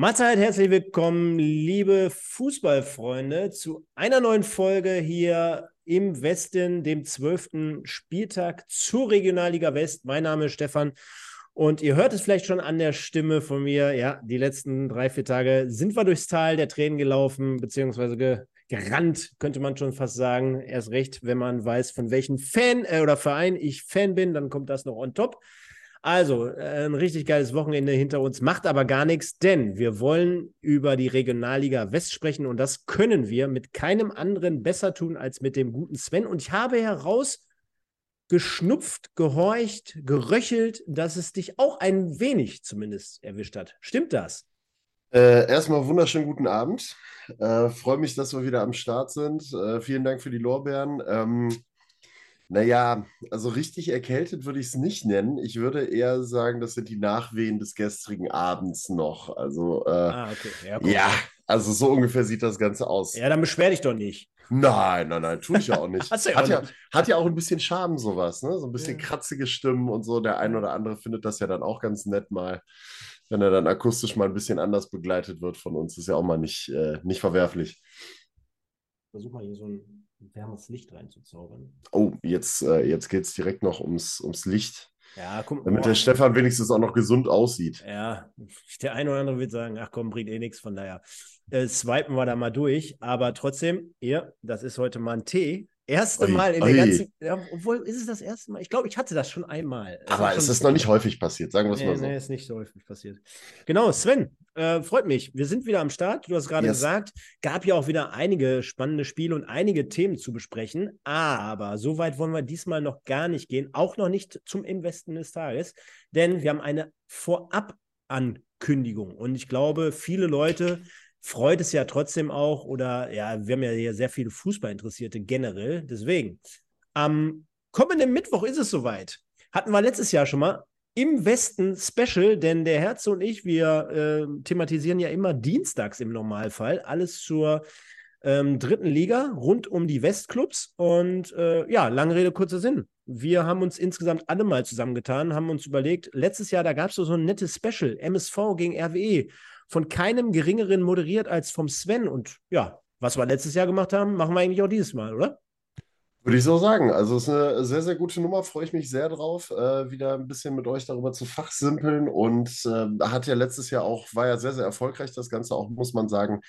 Mahlzeit, herzlich willkommen, liebe Fußballfreunde, zu einer neuen Folge hier im Westen, dem zwölften Spieltag zur Regionalliga West. Mein Name ist Stefan und ihr hört es vielleicht schon an der Stimme von mir. Ja, die letzten drei, vier Tage sind wir durchs Tal der Tränen gelaufen, beziehungsweise ge gerannt, könnte man schon fast sagen. Erst recht, wenn man weiß, von welchem Fan äh, oder Verein ich Fan bin, dann kommt das noch on top. Also, äh, ein richtig geiles Wochenende hinter uns, macht aber gar nichts, denn wir wollen über die Regionalliga West sprechen und das können wir mit keinem anderen besser tun als mit dem guten Sven. Und ich habe herausgeschnupft, gehorcht, geröchelt, dass es dich auch ein wenig zumindest erwischt hat. Stimmt das? Äh, erstmal wunderschönen guten Abend. Äh, Freue mich, dass wir wieder am Start sind. Äh, vielen Dank für die Lorbeeren. Ähm, naja, also richtig erkältet würde ich es nicht nennen. Ich würde eher sagen, das sind die Nachwehen des gestrigen Abends noch. Also, äh, ah, okay. ja, ja, also so ungefähr sieht das Ganze aus. Ja, dann beschwer dich doch nicht. Nein, nein, nein, tue ich ja auch nicht. ja hat, ja, hat ja auch ein bisschen Charme, sowas, ne? So ein bisschen ja. kratzige Stimmen und so. Der ein oder andere findet das ja dann auch ganz nett mal, wenn er dann akustisch mal ein bisschen anders begleitet wird von uns. Ist ja auch mal nicht, äh, nicht verwerflich. Versuch mal hier so ein wärmes Licht reinzuzaubern. Oh, jetzt, äh, jetzt geht es direkt noch ums, ums Licht. Ja, guck, Damit boah. der Stefan wenigstens auch noch gesund aussieht. Ja, der eine oder andere wird sagen, ach komm, bringt eh nichts, von daher äh, swipen wir da mal durch. Aber trotzdem, ja, das ist heute mal ein Tee. Erste oi, Mal in oi. der ganzen. Ja, obwohl, ist es das erste Mal? Ich glaube, ich hatte das schon einmal. Das Aber es ist noch nicht häufig passiert, sagen wir es nee, mal so. Nee, ist nicht so häufig passiert. Genau, Sven, äh, freut mich. Wir sind wieder am Start. Du hast gerade yes. gesagt, gab ja auch wieder einige spannende Spiele und einige Themen zu besprechen. Aber so weit wollen wir diesmal noch gar nicht gehen. Auch noch nicht zum Investen des Tages. Denn wir haben eine Vorabankündigung. Und ich glaube, viele Leute freut es ja trotzdem auch, oder ja, wir haben ja hier sehr viele Fußballinteressierte generell. Deswegen, am kommenden Mittwoch ist es soweit. Hatten wir letztes Jahr schon mal im Westen Special, denn der Herz und ich, wir äh, thematisieren ja immer dienstags im Normalfall alles zur ähm, dritten Liga rund um die Westclubs. Und äh, ja, lange Rede, kurzer Sinn. Wir haben uns insgesamt alle mal zusammengetan, haben uns überlegt, letztes Jahr, da gab es so ein nettes Special, MSV gegen RWE von keinem geringeren moderiert als vom Sven. Und ja, was wir letztes Jahr gemacht haben, machen wir eigentlich auch dieses Mal, oder? Würde ich so sagen. Also es ist eine sehr, sehr gute Nummer. Freue ich mich sehr drauf, äh, wieder ein bisschen mit euch darüber zu fachsimpeln. Und äh, hat ja letztes Jahr auch, war ja sehr, sehr erfolgreich, das Ganze auch, muss man sagen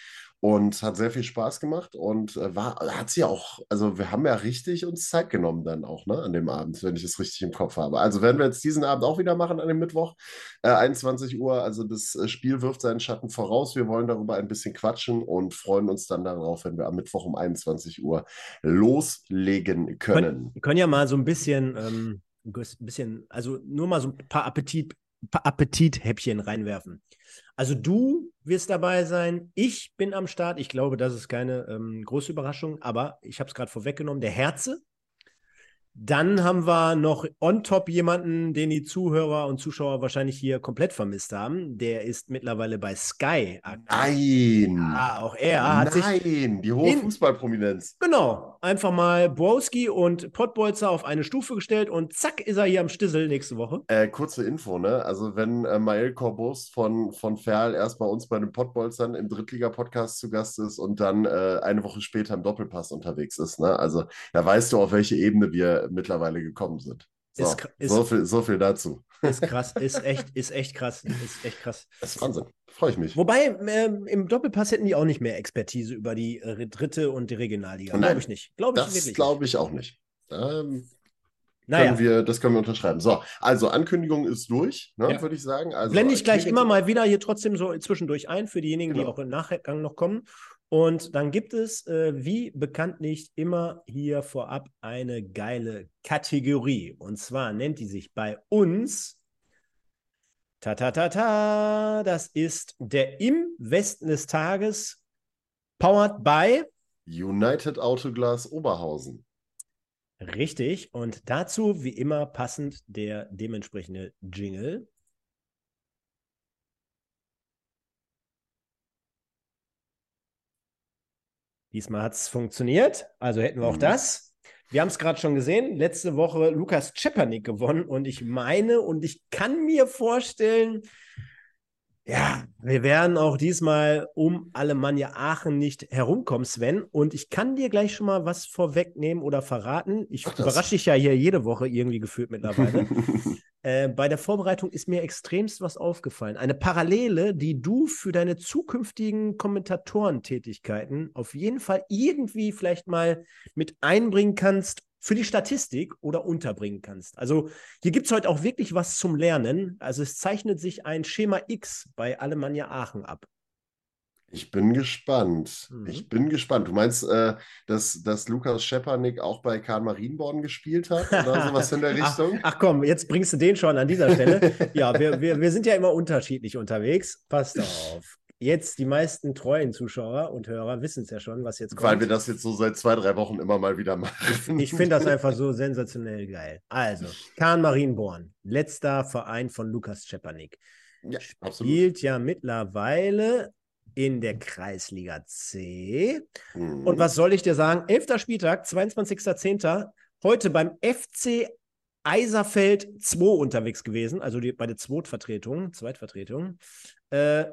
und hat sehr viel Spaß gemacht und äh, war, hat sie auch, also wir haben ja richtig uns Zeit genommen dann auch, ne, an dem Abend, wenn ich es richtig im Kopf habe. Also werden wir jetzt diesen Abend auch wieder machen an dem Mittwoch, äh, 21 Uhr. Also das äh, Spiel wirft seinen Schatten voraus. Wir wollen darüber ein bisschen quatschen und freuen uns dann darauf, wenn wir am Mittwoch um 21 Uhr loslegen können. Wir können ja mal so ein bisschen, ähm, ein bisschen, also nur mal so ein paar Appetit, paar Appetithäppchen reinwerfen. Also du wirst dabei sein, ich bin am Start. Ich glaube, das ist keine ähm, große Überraschung, aber ich habe es gerade vorweggenommen. Der Herze dann haben wir noch on top jemanden, den die Zuhörer und Zuschauer wahrscheinlich hier komplett vermisst haben. Der ist mittlerweile bei Sky. Nein. Ja, auch er hat Nein, sich. Nein, die hohe Fußballprominenz. Genau. Einfach mal Browski und Pottbolzer auf eine Stufe gestellt und zack ist er hier am Stissel nächste Woche. Äh, kurze Info, ne? Also, wenn äh, Mael Corbus von, von Ferl erst bei uns bei den Pottbolzern im Drittliga-Podcast zu Gast ist und dann äh, eine Woche später im Doppelpass unterwegs ist, ne? Also, da weißt du, auf welche Ebene wir mittlerweile gekommen sind. So, ist, ist, so, viel, so viel dazu. Ist krass, ist echt, ist echt krass, ist echt krass. Das ist Wahnsinn, freue ich mich. Wobei, ähm, im Doppelpass hätten die auch nicht mehr Expertise über die äh, dritte und die Regionalliga. Glaube ich nicht. Glaube ich Das glaube ich auch nicht. Ähm, naja. Können wir, das können wir unterschreiben. So, also Ankündigung ist durch, ne, ja. würde ich sagen. Also, Blende ich gleich immer mal wieder hier trotzdem so zwischendurch ein für diejenigen, genau. die auch im Nachgang noch kommen. Und dann gibt es, äh, wie bekanntlich, immer hier vorab eine geile Kategorie. Und zwar nennt die sich bei uns ta ta ta ta. Das ist der im Westen des Tages, powered by United Autoglas Oberhausen. Richtig. Und dazu, wie immer, passend der dementsprechende Jingle. Diesmal hat es funktioniert, also hätten wir auch mhm. das. Wir haben es gerade schon gesehen, letzte Woche Lukas Czepernik gewonnen und ich meine und ich kann mir vorstellen, Ja, wir werden auch diesmal um Alemannia Aachen nicht herumkommen, Sven. Und ich kann dir gleich schon mal was vorwegnehmen oder verraten. Ich überrasche dich ja hier jede Woche irgendwie gefühlt mittlerweile. äh, bei der Vorbereitung ist mir extremst was aufgefallen. Eine Parallele, die du für deine zukünftigen Kommentatorentätigkeiten auf jeden Fall irgendwie vielleicht mal mit einbringen kannst, für die Statistik oder unterbringen kannst. Also hier gibt es heute auch wirklich was zum Lernen. Also es zeichnet sich ein Schema X bei Alemannia Aachen ab. Ich bin gespannt. Mhm. Ich bin gespannt. Du meinst, äh, dass, dass Lukas Schepanik auch bei Karl Marienborn gespielt hat oder sowas in der Richtung? Ach, ach, komm, jetzt bringst du den schon an dieser Stelle. ja, wir, wir, wir sind ja immer unterschiedlich unterwegs. Passt auf jetzt die meisten treuen Zuschauer und Hörer wissen es ja schon, was jetzt kommt. Weil wir das jetzt so seit zwei, drei Wochen immer mal wieder machen. Ich finde das einfach so sensationell geil. Also, Kahn Marienborn, letzter Verein von Lukas Czepanik. Ja, absolut. Spielt ja mittlerweile in der Kreisliga C. Mhm. Und was soll ich dir sagen? Elfter Spieltag, 22.10. Heute beim FC Eiserfeld 2 unterwegs gewesen, also die, bei der Zweitvertretung, Zweitvertretung. Äh,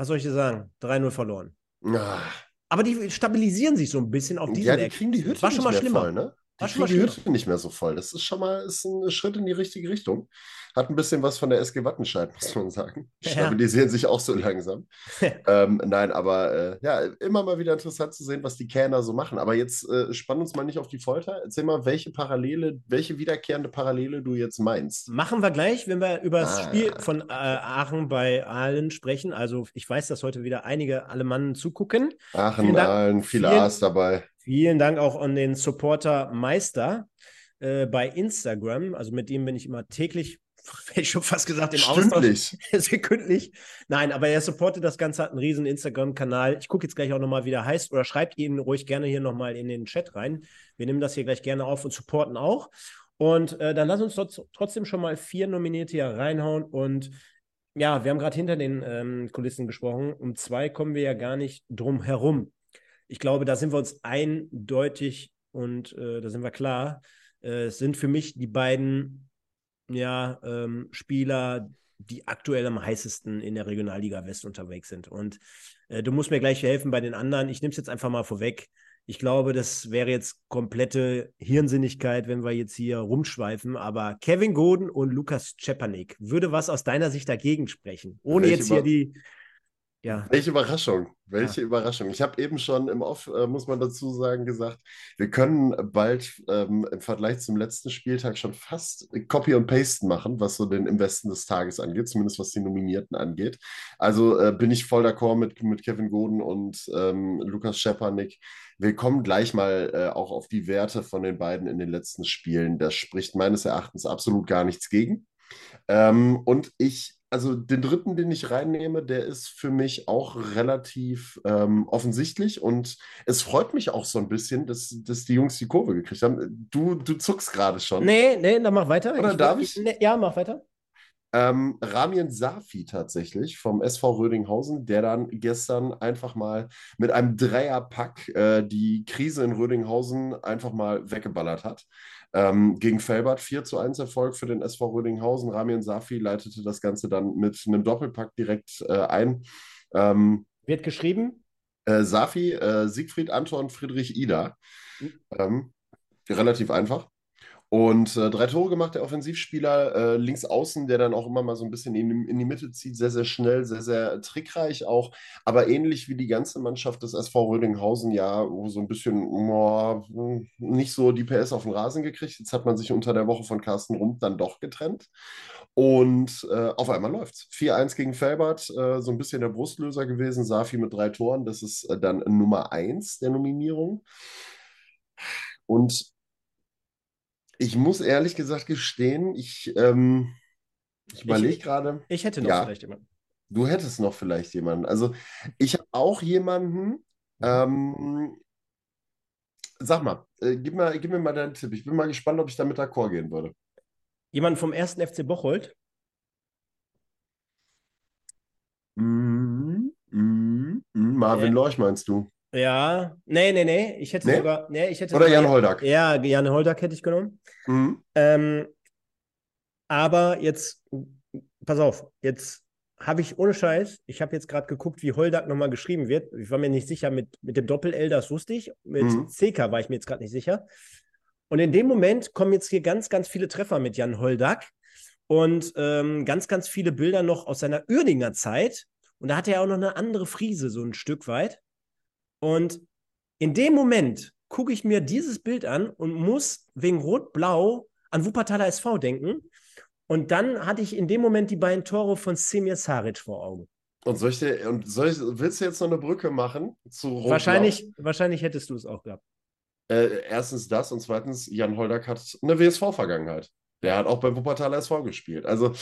was soll ich dir sagen? 3-0 verloren. Ach. Aber die stabilisieren sich so ein bisschen auf diesem Ja, die kriegen die Hütte War schon mal schlimmer. Voll, ne? Die die Hütte nicht mehr so voll. Das ist schon mal ist ein Schritt in die richtige Richtung. Hat ein bisschen was von der SG Wattenscheid, muss man sagen. Ja. Stabilisieren sich auch so langsam. ähm, nein, aber äh, ja, immer mal wieder interessant zu sehen, was die Kerner so machen. Aber jetzt äh, spann uns mal nicht auf die Folter. Erzähl mal, welche Parallele, welche wiederkehrende Parallele du jetzt meinst. Machen wir gleich, wenn wir über das ah. Spiel von äh, Aachen bei Aalen sprechen. Also ich weiß, dass heute wieder einige Alemannen zugucken. Aachen, Aalen, viele A's dabei. Vielen Dank auch an den Supporter Meister äh, bei Instagram. Also mit dem bin ich immer täglich hätte ich schon fast gesagt, im Stündlich. Austausch. Sekündlich. Nein, aber er supportet das Ganze, hat einen riesen Instagram-Kanal. Ich gucke jetzt gleich auch nochmal, wie der heißt, oder schreibt ihn ruhig gerne hier nochmal in den Chat rein. Wir nehmen das hier gleich gerne auf und supporten auch. Und äh, dann lass uns trotzdem schon mal vier Nominierte hier reinhauen. Und ja, wir haben gerade hinter den ähm, Kulissen gesprochen. Um zwei kommen wir ja gar nicht drum herum. Ich glaube, da sind wir uns eindeutig und äh, da sind wir klar. Äh, es sind für mich die beiden ja, ähm, Spieler, die aktuell am heißesten in der Regionalliga West unterwegs sind. Und äh, du musst mir gleich helfen bei den anderen. Ich nehme es jetzt einfach mal vorweg. Ich glaube, das wäre jetzt komplette Hirnsinnigkeit, wenn wir jetzt hier rumschweifen. Aber Kevin Goden und Lukas Czepanik, würde was aus deiner Sicht dagegen sprechen? Ohne Welche jetzt hier die ja. Welche Überraschung, welche ja. Überraschung. Ich habe eben schon im Off, äh, muss man dazu sagen, gesagt, wir können bald ähm, im Vergleich zum letzten Spieltag schon fast Copy und Paste machen, was so den Im Westen des Tages angeht, zumindest was die Nominierten angeht. Also äh, bin ich voll d'accord mit, mit Kevin Goden und ähm, Lukas Schepanik. Wir kommen gleich mal äh, auch auf die Werte von den beiden in den letzten Spielen. Das spricht meines Erachtens absolut gar nichts gegen. Ähm, und ich also den dritten, den ich reinnehme, der ist für mich auch relativ ähm, offensichtlich und es freut mich auch so ein bisschen, dass, dass die Jungs die Kurve gekriegt haben. Du, du zuckst gerade schon. Nee, nee, dann mach weiter. Oder ich, darf ich? Nee, ja, mach weiter. Ähm, Ramien Safi tatsächlich vom SV Rödinghausen, der dann gestern einfach mal mit einem Dreierpack äh, die Krise in Rödinghausen einfach mal weggeballert hat. Ähm, gegen Felbert 4 zu 1 Erfolg für den SV Rödinghausen. Ramien Safi leitete das Ganze dann mit einem Doppelpack direkt äh, ein. Ähm, Wird geschrieben? Äh, Safi, äh, Siegfried Anton Friedrich Ida. Mhm. Ähm, relativ einfach. Und äh, drei Tore gemacht, der Offensivspieler äh, links außen, der dann auch immer mal so ein bisschen in, in, die Mitte zieht, sehr, sehr schnell, sehr, sehr trickreich auch, aber ähnlich wie die ganze Mannschaft des SV Rödinghausen ja so ein bisschen oh, nicht so die PS auf den Rasen gekriegt. Jetzt hat man sich unter der Woche von Carsten Rump dann doch getrennt. Und äh, auf einmal läuft's. 4-1 gegen Felbert, äh, so ein bisschen der Brustlöser gewesen. Safi mit drei Toren, das ist äh, dann Nummer 1 der Nominierung. Und ich muss ehrlich gesagt gestehen, ich, ähm, ich überlege gerade. Ich hätte noch ja, vielleicht jemanden. Du hättest noch vielleicht jemanden. Also ich habe auch jemanden. Ähm, sag mal, äh, gib mal, gib mir mal deinen Tipp. Ich bin mal gespannt, ob ich damit d'accord gehen würde. Jemand vom ersten FC Bocholt? Mm, mm, mm, Marvin äh, Lorch meinst du? Ja, nee, nee, nee. Ich hätte nee? sogar. Nee, ich hätte Oder Jan Holdak. Ja, Jan Holdak hätte ich genommen. Mhm. Ähm, aber jetzt, pass auf, jetzt habe ich ohne Scheiß, ich habe jetzt gerade geguckt, wie Holdak nochmal geschrieben wird. Ich war mir nicht sicher mit, mit dem Doppel-L, das wusste ich. Mit mhm. CK war ich mir jetzt gerade nicht sicher. Und in dem Moment kommen jetzt hier ganz, ganz viele Treffer mit Jan Holdak und ähm, ganz, ganz viele Bilder noch aus seiner Uerdinger Zeit. Und da hatte er auch noch eine andere Friese, so ein Stück weit. Und in dem Moment gucke ich mir dieses Bild an und muss wegen Rot-Blau an Wuppertaler SV denken. Und dann hatte ich in dem Moment die beiden Tore von Semir Saric vor Augen. Und, soll ich dir, und soll ich, willst du jetzt noch eine Brücke machen zu Rot-Blau? Wahrscheinlich, wahrscheinlich hättest du es auch gehabt. Äh, erstens das und zweitens, Jan Holdak hat eine WSV-Vergangenheit. Der hat auch beim Wuppertaler SV gespielt. Also,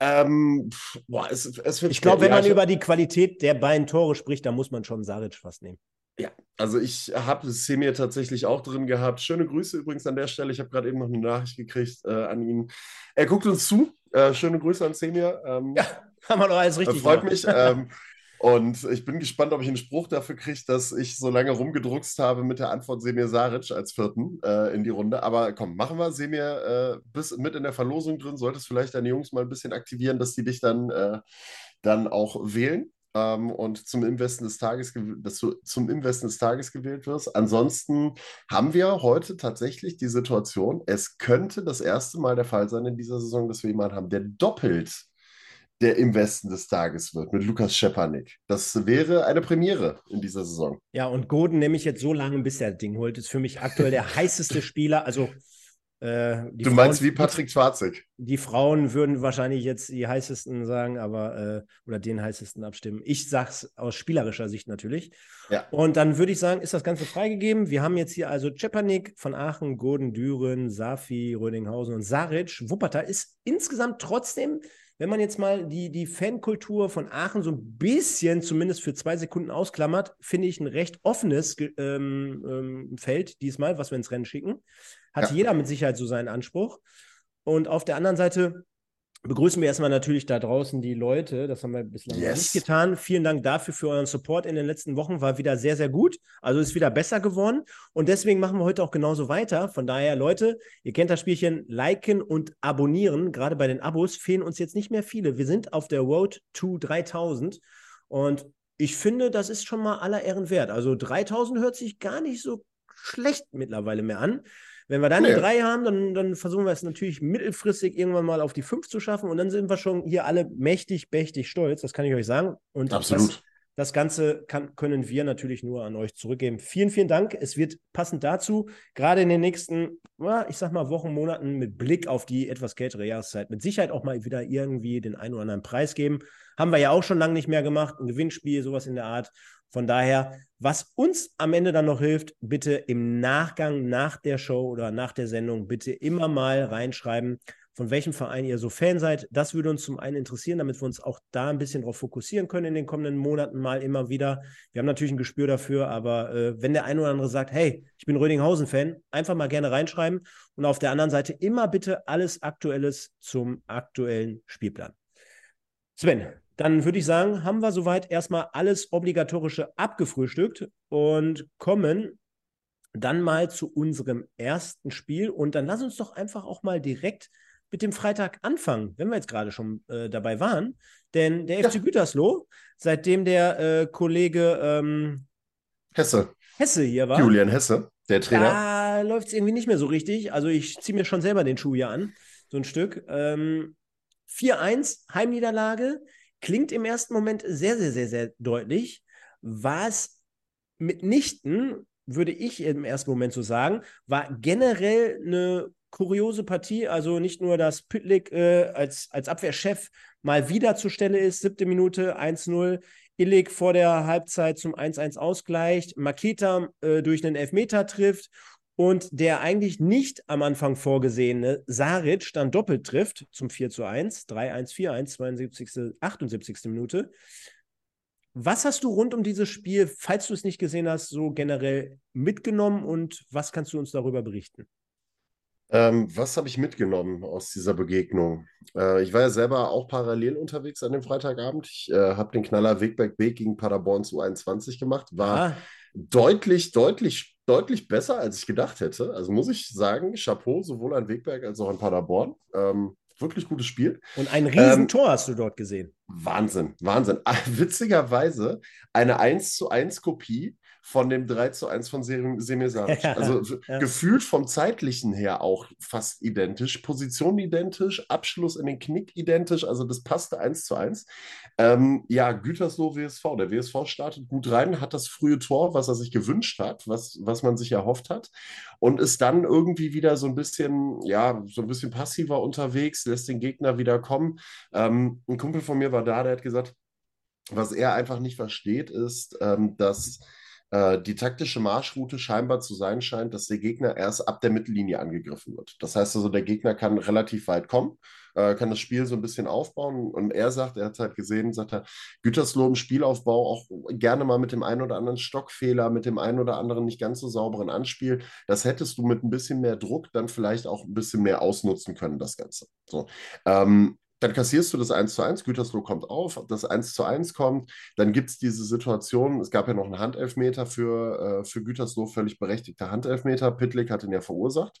ähm, boah, es, es Ich glaube, wenn man über die Qualität der beiden Tore spricht, dann muss man schon Saric fast nehmen. Ja, also ich habe Semir tatsächlich auch drin gehabt. Schöne Grüße übrigens an der Stelle. Ich habe gerade eben noch eine Nachricht gekriegt äh, an ihn. Er guckt uns zu. Äh, schöne Grüße an Semir. Ähm, ja, haben wir doch alles richtig. Äh, freut gemacht. mich. ähm, Und ich bin gespannt, ob ich einen Spruch dafür kriege, dass ich so lange rumgedruckst habe mit der Antwort Semir Saric als vierten äh, in die Runde. Aber komm, machen wir. Semir äh, bis mit in der Verlosung drin. Solltest vielleicht deine Jungs mal ein bisschen aktivieren, dass die dich dann, äh, dann auch wählen. Ähm, und zum Investen des Tages, dass du zum Investen des Tages gewählt wirst. Ansonsten haben wir heute tatsächlich die Situation, es könnte das erste Mal der Fall sein in dieser Saison, dass wir jemanden haben, der doppelt der im Westen des Tages wird mit Lukas Schepanik. Das wäre eine Premiere in dieser Saison. Ja, und Goden nehme ich jetzt so lange, bis er das Ding holt. Ist für mich aktuell der heißeste Spieler. Also äh, du Frauen, meinst wie Patrick Schwarzig? Die Frauen würden wahrscheinlich jetzt die heißesten sagen, aber äh, oder den heißesten abstimmen. Ich sag's aus spielerischer Sicht natürlich. Ja. Und dann würde ich sagen, ist das Ganze freigegeben. Wir haben jetzt hier also Czepanik von Aachen, Gurden, Düren, Safi, Rödinghausen und Saric. Wuppertal ist insgesamt trotzdem wenn man jetzt mal die, die Fankultur von Aachen so ein bisschen zumindest für zwei Sekunden ausklammert, finde ich ein recht offenes ähm, ähm, Feld diesmal, was wir ins Rennen schicken. Hat ja. jeder mit Sicherheit so seinen Anspruch. Und auf der anderen Seite begrüßen wir erstmal natürlich da draußen die Leute. Das haben wir bislang yes. nicht getan. Vielen Dank dafür für euren Support in den letzten Wochen. War wieder sehr, sehr gut. Also ist wieder besser geworden. Und deswegen machen wir heute auch genauso weiter. Von daher, Leute, ihr kennt das Spielchen, liken und abonnieren. Gerade bei den Abos fehlen uns jetzt nicht mehr viele. Wir sind auf der Road to 3000. Und ich finde, das ist schon mal aller Ehren wert. Also 3000 hört sich gar nicht so schlecht mittlerweile mehr an. Wenn wir dann eine 3 haben, dann, dann versuchen wir es natürlich mittelfristig irgendwann mal auf die 5 zu schaffen und dann sind wir schon hier alle mächtig, mächtig stolz, das kann ich euch sagen. Und Absolut. Das, das Ganze kann, können wir natürlich nur an euch zurückgeben. Vielen, vielen Dank. Es wird passend dazu, gerade in den nächsten, ich sag mal, Wochen, Monaten mit Blick auf die etwas kältere Jahreszeit, mit Sicherheit auch mal wieder irgendwie den einen oder anderen Preis geben. Haben wir ja auch schon lange nicht mehr gemacht. Ein Gewinnspiel, sowas in der Art. Von daher, was uns am Ende dann noch hilft, bitte im Nachgang, nach der Show oder nach der Sendung, bitte immer mal reinschreiben, von welchem Verein ihr so Fan seid. Das würde uns zum einen interessieren, damit wir uns auch da ein bisschen darauf fokussieren können in den kommenden Monaten mal immer wieder. Wir haben natürlich ein Gespür dafür, aber äh, wenn der eine oder andere sagt, hey, ich bin Rödinghausen-Fan, einfach mal gerne reinschreiben. Und auf der anderen Seite immer bitte alles Aktuelles zum aktuellen Spielplan. Sven, dann würde ich sagen, haben wir soweit erstmal alles Obligatorische abgefrühstückt und kommen dann mal zu unserem ersten Spiel. Und dann lass uns doch einfach auch mal direkt mit dem Freitag anfangen, wenn wir jetzt gerade schon äh, dabei waren. Denn der FC Gütersloh, seitdem der äh, Kollege ähm, Hesse. Hesse hier war. Julian Hesse, der Trainer. Da läuft es irgendwie nicht mehr so richtig. Also ich ziehe mir schon selber den Schuh hier an, so ein Stück. Ähm, 4-1, Heimniederlage. Klingt im ersten Moment sehr, sehr, sehr, sehr deutlich. War es mitnichten, würde ich im ersten Moment so sagen, war generell eine kuriose Partie. Also nicht nur, dass Pütlik äh, als, als Abwehrchef mal wieder zur Stelle ist, siebte Minute 1-0. Illig vor der Halbzeit zum 1-1 ausgleicht, Maketa äh, durch einen Elfmeter trifft und der eigentlich nicht am Anfang vorgesehene Saric dann doppelt trifft zum 4 zu 1, 3-1, 4-1, 72., 78. Minute. Was hast du rund um dieses Spiel, falls du es nicht gesehen hast, so generell mitgenommen und was kannst du uns darüber berichten? Ähm, was habe ich mitgenommen aus dieser Begegnung? Äh, ich war ja selber auch parallel unterwegs an dem Freitagabend. Ich äh, habe den Knaller Wegberg Weg gegen Paderborn zu 21 gemacht. War ah. Deutlich, deutlich deutlich besser, als ich gedacht hätte. Also muss ich sagen, Chapeau sowohl an Wegberg als auch an Paderborn. Ähm, wirklich gutes Spiel. Und ein Riesentor ähm, hast du dort gesehen. Wahnsinn, Wahnsinn. Witzigerweise eine 1 zu 1 Kopie von dem 3 zu 1 von Semir Saric. Ja, also ja. gefühlt vom zeitlichen her auch fast identisch, Position identisch, Abschluss in den Knick identisch, also das passte 1 zu 1. Ähm, ja, Gütersloh WSV. Der WSV startet gut rein, hat das frühe Tor, was er sich gewünscht hat, was, was man sich erhofft hat und ist dann irgendwie wieder so ein bisschen, ja, so ein bisschen passiver unterwegs, lässt den Gegner wieder kommen. Ähm, ein Kumpel von mir war da, der hat gesagt, was er einfach nicht versteht, ist, ähm, dass äh, die taktische Marschroute scheinbar zu sein scheint, dass der Gegner erst ab der Mittellinie angegriffen wird. Das heißt also, der Gegner kann relativ weit kommen, äh, kann das Spiel so ein bisschen aufbauen. Und er sagt, er hat halt gesehen, sagt er, Gütersloh im Spielaufbau auch gerne mal mit dem einen oder anderen Stockfehler, mit dem einen oder anderen nicht ganz so sauberen Anspiel. Das hättest du mit ein bisschen mehr Druck dann vielleicht auch ein bisschen mehr ausnutzen können, das Ganze. So. Ähm, dann kassierst du das 1 zu 1, Gütersloh kommt auf, das 1 zu 1 kommt, dann gibt es diese Situation, es gab ja noch einen Handelfmeter für, äh, für Gütersloh, völlig berechtigter Handelfmeter, Pitlick hat ihn ja verursacht.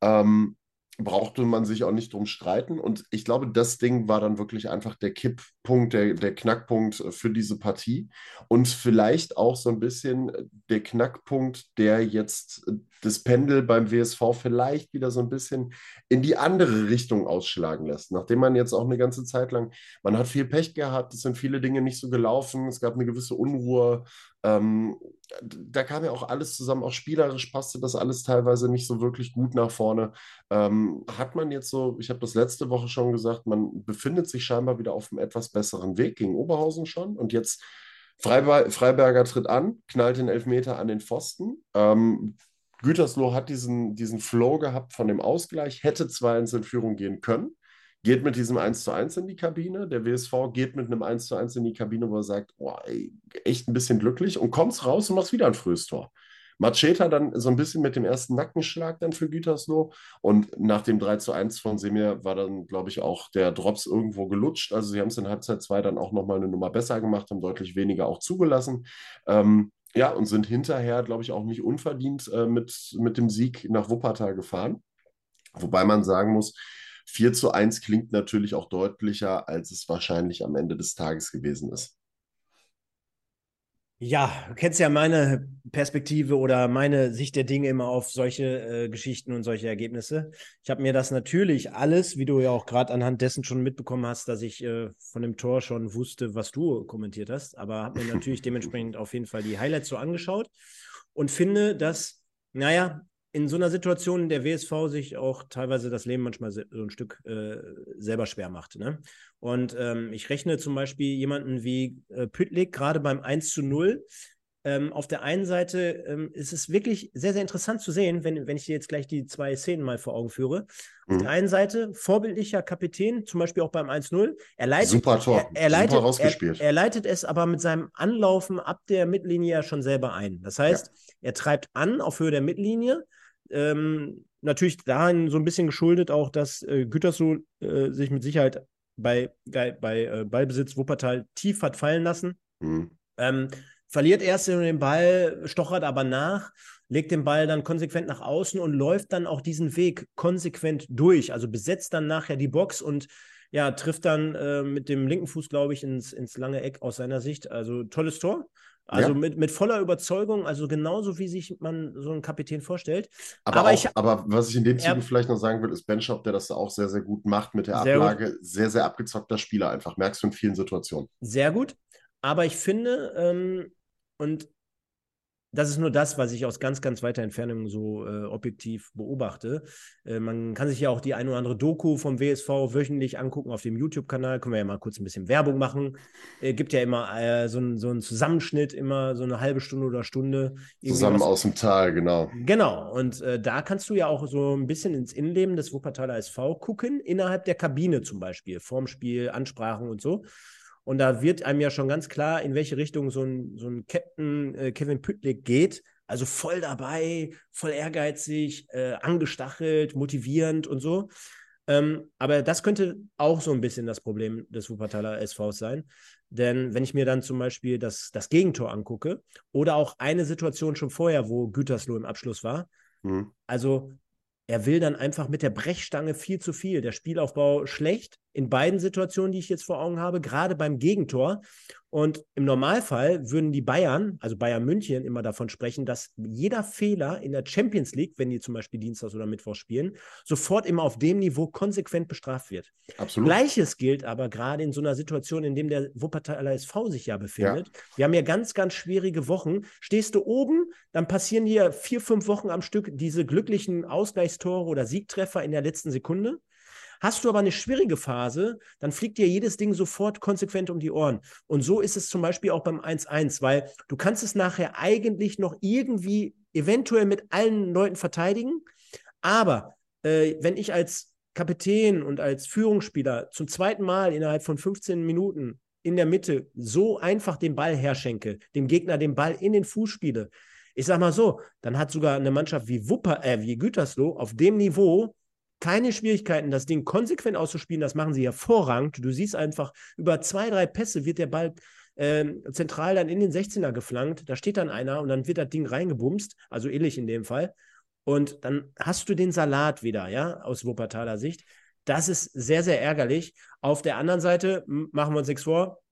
Ähm, brauchte man sich auch nicht drum streiten. Und ich glaube, das Ding war dann wirklich einfach der Kipppunkt, der, der Knackpunkt für diese Partie. Und vielleicht auch so ein bisschen der Knackpunkt, der jetzt das Pendel beim WSV vielleicht wieder so ein bisschen in die andere Richtung ausschlagen lässt. Nachdem man jetzt auch eine ganze Zeit lang, man hat viel Pech gehabt, es sind viele Dinge nicht so gelaufen, es gab eine gewisse Unruhe. Ähm, da kam ja auch alles zusammen, auch spielerisch passte das alles teilweise nicht so wirklich gut nach vorne. Ähm, hat man jetzt so, ich habe das letzte Woche schon gesagt, man befindet sich scheinbar wieder auf einem etwas besseren Weg gegen Oberhausen schon und jetzt Freiberger tritt an, knallt den Elfmeter an den Pfosten. Ähm, Gütersloh hat diesen, diesen Flow gehabt von dem Ausgleich, hätte zwar ins Entführung gehen können, geht mit diesem 1 zu 1 in die Kabine. Der WSV geht mit einem 1 zu 1 in die Kabine, wo er sagt, oh, ey, echt ein bisschen glücklich und kommst raus und machst wieder ein frühes Tor. Macheta dann so ein bisschen mit dem ersten Nackenschlag dann für Gütersloh und nach dem 3 zu 1 von Semir war dann, glaube ich, auch der Drops irgendwo gelutscht. Also sie haben es in Halbzeit 2 dann auch nochmal eine Nummer besser gemacht, haben deutlich weniger auch zugelassen. Ähm, ja, und sind hinterher, glaube ich, auch nicht unverdient äh, mit, mit dem Sieg nach Wuppertal gefahren. Wobei man sagen muss, 4 zu 1 klingt natürlich auch deutlicher, als es wahrscheinlich am Ende des Tages gewesen ist. Ja, du kennst ja meine Perspektive oder meine Sicht der Dinge immer auf solche äh, Geschichten und solche Ergebnisse. Ich habe mir das natürlich alles, wie du ja auch gerade anhand dessen schon mitbekommen hast, dass ich äh, von dem Tor schon wusste, was du kommentiert hast, aber habe mir natürlich dementsprechend auf jeden Fall die Highlights so angeschaut und finde, dass, naja, in so einer Situation der WSV sich auch teilweise das Leben manchmal so ein Stück äh, selber schwer macht. Ne? Und ähm, ich rechne zum Beispiel jemanden wie äh, Pütlik gerade beim 1 zu 0. Ähm, auf der einen Seite ähm, ist es wirklich sehr, sehr interessant zu sehen, wenn, wenn ich dir jetzt gleich die zwei Szenen mal vor Augen führe. Mhm. Auf der einen Seite vorbildlicher Kapitän, zum Beispiel auch beim 1-0. Er leitet, Super Tor, er, er leitet, Super rausgespielt. Er, er, leitet es aber mit seinem Anlaufen ab der Mittellinie ja schon selber ein. Das heißt, ja. er treibt an auf Höhe der Mittellinie, ähm, natürlich dahin so ein bisschen geschuldet auch, dass äh, Gütersloh äh, sich mit Sicherheit bei, bei, bei äh, Ballbesitz Wuppertal tief hat fallen lassen. Mhm. Ähm, verliert erst den Ball, stochert aber nach, legt den Ball dann konsequent nach außen und läuft dann auch diesen Weg konsequent durch. Also besetzt dann nachher die Box und ja, trifft dann äh, mit dem linken Fuß, glaube ich, ins, ins lange Eck aus seiner Sicht. Also tolles Tor. Also ja. mit, mit voller Überzeugung, also genauso wie sich man so einen Kapitän vorstellt. Aber, aber, auch, ich, aber was ich in dem Zuge vielleicht noch sagen will, ist Ben Shop, der das auch sehr, sehr gut macht mit der sehr Ablage. Gut. Sehr, sehr abgezockter Spieler einfach. Merkst du in vielen Situationen. Sehr gut. Aber ich finde, ähm, und das ist nur das, was ich aus ganz, ganz weiter Entfernung so äh, objektiv beobachte. Äh, man kann sich ja auch die eine oder andere Doku vom WSV wöchentlich angucken auf dem YouTube-Kanal. Können wir ja mal kurz ein bisschen Werbung machen. Äh, gibt ja immer äh, so, ein, so einen Zusammenschnitt, immer so eine halbe Stunde oder Stunde. Zusammen aus dem Tal, genau. Genau. Und äh, da kannst du ja auch so ein bisschen ins Innenleben des Wuppertaler SV gucken, innerhalb der Kabine zum Beispiel. Vorm Spiel, Ansprachen und so. Und da wird einem ja schon ganz klar, in welche Richtung so ein, so ein Captain äh, Kevin Püttlik geht. Also voll dabei, voll ehrgeizig, äh, angestachelt, motivierend und so. Ähm, aber das könnte auch so ein bisschen das Problem des Wuppertaler SVs sein. Denn wenn ich mir dann zum Beispiel das, das Gegentor angucke oder auch eine Situation schon vorher, wo Gütersloh im Abschluss war, mhm. also er will dann einfach mit der Brechstange viel zu viel. Der Spielaufbau schlecht in beiden Situationen, die ich jetzt vor Augen habe, gerade beim Gegentor. Und im Normalfall würden die Bayern, also Bayern München, immer davon sprechen, dass jeder Fehler in der Champions League, wenn die zum Beispiel Dienstags oder Mittwoch spielen, sofort immer auf dem Niveau konsequent bestraft wird. Absolut. Gleiches gilt aber gerade in so einer Situation, in dem der Wuppertaler SV sich ja befindet. Ja. Wir haben ja ganz, ganz schwierige Wochen. Stehst du oben, dann passieren hier vier, fünf Wochen am Stück diese glücklichen Ausgleichstore oder Siegtreffer in der letzten Sekunde. Hast du aber eine schwierige Phase, dann fliegt dir jedes Ding sofort konsequent um die Ohren. Und so ist es zum Beispiel auch beim 1-1, weil du kannst es nachher eigentlich noch irgendwie eventuell mit allen Leuten verteidigen. Aber äh, wenn ich als Kapitän und als Führungsspieler zum zweiten Mal innerhalb von 15 Minuten in der Mitte so einfach den Ball herschenke, dem Gegner den Ball in den Fuß spiele, ich sag mal so, dann hat sogar eine Mannschaft wie Wupper, äh, wie Gütersloh auf dem Niveau keine Schwierigkeiten, das Ding konsequent auszuspielen. Das machen sie hervorragend. Du siehst einfach, über zwei, drei Pässe wird der Ball äh, zentral dann in den 16er geflankt. Da steht dann einer und dann wird das Ding reingebumst, also ähnlich in dem Fall. Und dann hast du den Salat wieder, ja, aus Wuppertaler Sicht. Das ist sehr, sehr ärgerlich. Auf der anderen Seite machen wir uns nichts vor.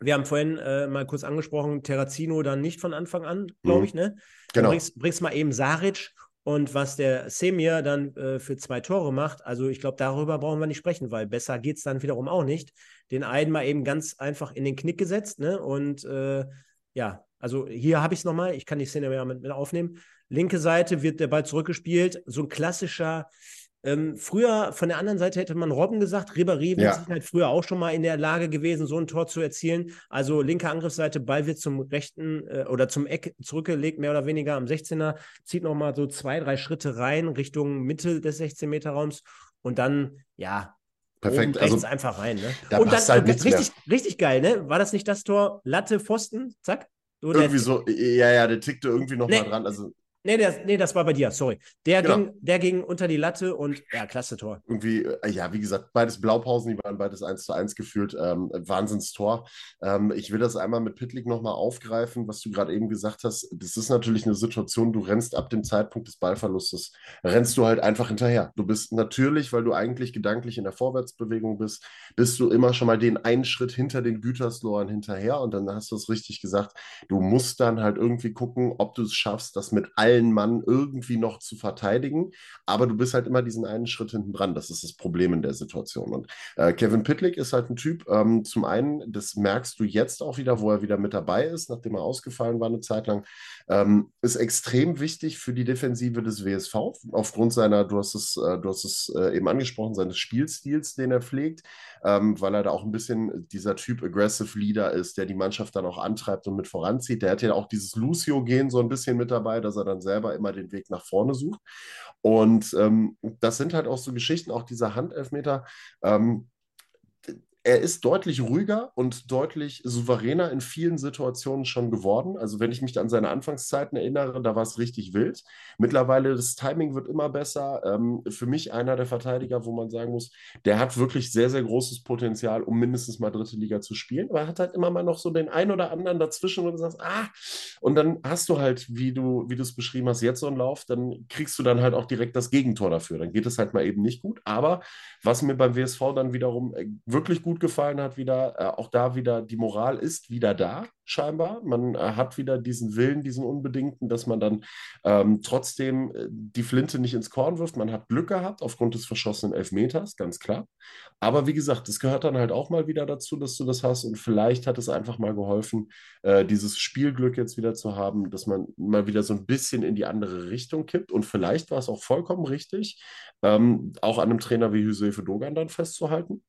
Wir haben vorhin äh, mal kurz angesprochen, Terrazino dann nicht von Anfang an, glaube mhm. ich, ne? Genau. Du bringst, bringst mal eben Saric und was der Semir dann äh, für zwei Tore macht, also ich glaube, darüber brauchen wir nicht sprechen, weil besser geht es dann wiederum auch nicht. Den einen mal eben ganz einfach in den Knick gesetzt, ne? Und äh, ja, also hier habe ich es nochmal, ich kann die Szene mehr mit, mit aufnehmen. Linke Seite wird der Ball zurückgespielt, so ein klassischer ähm, früher von der anderen Seite hätte man Robben gesagt, Ribéry ja. ist halt früher auch schon mal in der Lage gewesen, so ein Tor zu erzielen. Also linke Angriffsseite, Ball wird zum rechten äh, oder zum Eck zurückgelegt, mehr oder weniger am 16er, zieht nochmal so zwei, drei Schritte rein Richtung Mitte des 16-Meter-Raums und dann, ja, Perfekt. Oben also einfach rein. Ne? Da und dann halt richtig, richtig geil, ne? War das nicht das Tor? Latte, Pfosten, zack. So, irgendwie so, ja, ja, der tickte irgendwie noch nee, mal dran. Also Nee, der, nee, das war bei dir, sorry. Der, genau. ging, der ging unter die Latte und ja, klasse Tor. Irgendwie, äh, ja, wie gesagt, beides Blaupausen, die waren beides 1 zu 1 geführt. Ähm, Wahnsinnstor. Ähm, ich will das einmal mit Pitlick nochmal aufgreifen, was du gerade eben gesagt hast. Das ist natürlich eine Situation, du rennst ab dem Zeitpunkt des Ballverlustes, rennst du halt einfach hinterher. Du bist natürlich, weil du eigentlich gedanklich in der Vorwärtsbewegung bist, bist du immer schon mal den einen Schritt hinter den Güterslohren hinterher und dann hast du es richtig gesagt. Du musst dann halt irgendwie gucken, ob du es schaffst, das mit allen allen Mann irgendwie noch zu verteidigen. Aber du bist halt immer diesen einen Schritt hinten dran. Das ist das Problem in der Situation. Und äh, Kevin Pitlick ist halt ein Typ, ähm, zum einen, das merkst du jetzt auch wieder, wo er wieder mit dabei ist, nachdem er ausgefallen war eine Zeit lang, ähm, ist extrem wichtig für die Defensive des WSV, aufgrund seiner, du hast es, äh, du hast es äh, eben angesprochen, seines Spielstils, den er pflegt, ähm, weil er da auch ein bisschen dieser Typ Aggressive Leader ist, der die Mannschaft dann auch antreibt und mit voranzieht. Der hat ja auch dieses Lucio-Gen so ein bisschen mit dabei, dass er dann selber immer den Weg nach vorne sucht. Und ähm, das sind halt auch so Geschichten, auch dieser Handelfmeter. Ähm, er ist deutlich ruhiger und deutlich souveräner in vielen Situationen schon geworden. Also wenn ich mich an seine Anfangszeiten erinnere, da war es richtig wild. Mittlerweile das Timing wird immer besser. Ähm, für mich einer der Verteidiger, wo man sagen muss, der hat wirklich sehr, sehr großes Potenzial, um mindestens mal dritte Liga zu spielen. Aber er hat halt immer mal noch so den einen oder anderen dazwischen, du sagst, ah, und dann hast du halt, wie du, wie du es beschrieben hast, jetzt so einen Lauf, dann kriegst du dann halt auch direkt das Gegentor dafür. Dann geht es halt mal eben nicht gut. Aber was mir beim WSV dann wiederum äh, wirklich gut gut gefallen hat wieder. Äh, auch da wieder, die Moral ist wieder da, scheinbar. Man äh, hat wieder diesen Willen, diesen unbedingten, dass man dann ähm, trotzdem äh, die Flinte nicht ins Korn wirft. Man hat Glück gehabt aufgrund des verschossenen Elfmeters, ganz klar. Aber wie gesagt, es gehört dann halt auch mal wieder dazu, dass du das hast. Und vielleicht hat es einfach mal geholfen, dieses Spielglück jetzt wieder zu haben, dass man mal wieder so ein bisschen in die andere Richtung kippt. Und vielleicht war es auch vollkommen richtig, ähm, auch an einem Trainer wie Josefe Dogan dann festzuhalten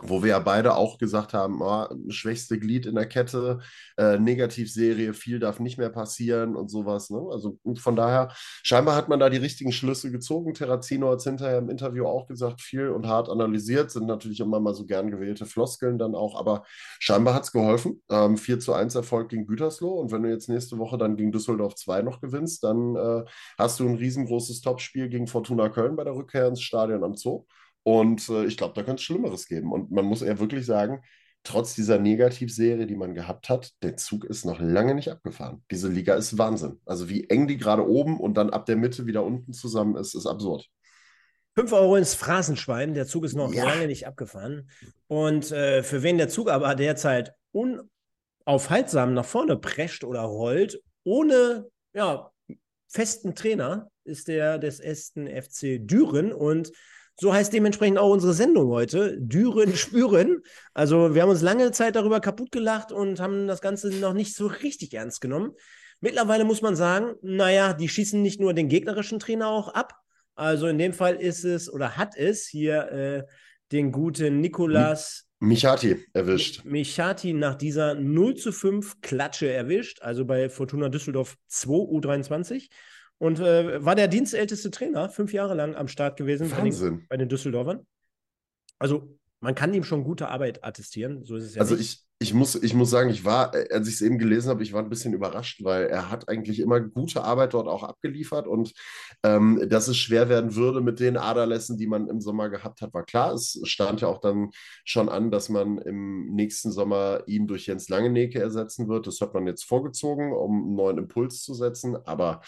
wo wir ja beide auch gesagt haben, oh, schwächste Glied in der Kette, äh, Negativserie, viel darf nicht mehr passieren und sowas. Ne? Also von daher, scheinbar hat man da die richtigen Schlüsse gezogen. Terrazino hat es hinterher im Interview auch gesagt, viel und hart analysiert, sind natürlich immer mal so gern gewählte Floskeln dann auch, aber scheinbar hat es geholfen. Ähm, 4 zu 1 Erfolg gegen Gütersloh und wenn du jetzt nächste Woche dann gegen Düsseldorf 2 noch gewinnst, dann äh, hast du ein riesengroßes Topspiel gegen Fortuna Köln bei der Rückkehr ins Stadion am Zoo. Und äh, ich glaube, da könnte es Schlimmeres geben. Und man muss eher wirklich sagen, trotz dieser Negativserie, die man gehabt hat, der Zug ist noch lange nicht abgefahren. Diese Liga ist Wahnsinn. Also wie eng die gerade oben und dann ab der Mitte wieder unten zusammen ist, ist absurd. 5 Euro ins Phrasenschwein. Der Zug ist noch ja. lange nicht abgefahren. Und äh, für wen der Zug aber derzeit unaufhaltsam nach vorne prescht oder rollt, ohne ja, festen Trainer, ist der des ersten FC Düren. Und so heißt dementsprechend auch unsere Sendung heute. Düren spüren. Also wir haben uns lange Zeit darüber kaputt gelacht und haben das Ganze noch nicht so richtig ernst genommen. Mittlerweile muss man sagen, naja, die schießen nicht nur den gegnerischen Trainer auch ab. Also in dem Fall ist es oder hat es hier äh, den guten Nikolas Michati erwischt. Michati nach dieser 0 zu 5 Klatsche erwischt, also bei Fortuna Düsseldorf 2 U23. Und äh, war der dienstälteste Trainer, fünf Jahre lang am Start gewesen bei den, bei den, Düsseldorfern. Also man kann ihm schon gute Arbeit attestieren, so ist es ja. Also nicht. ich, ich muss, ich muss sagen, ich war, als ich es eben gelesen habe, ich war ein bisschen überrascht, weil er hat eigentlich immer gute Arbeit dort auch abgeliefert und ähm, dass es schwer werden würde mit den Aderlässen, die man im Sommer gehabt hat, war klar. Es stand ja auch dann schon an, dass man im nächsten Sommer ihn durch Jens Langeneke ersetzen wird. Das hat man jetzt vorgezogen, um einen neuen Impuls zu setzen, aber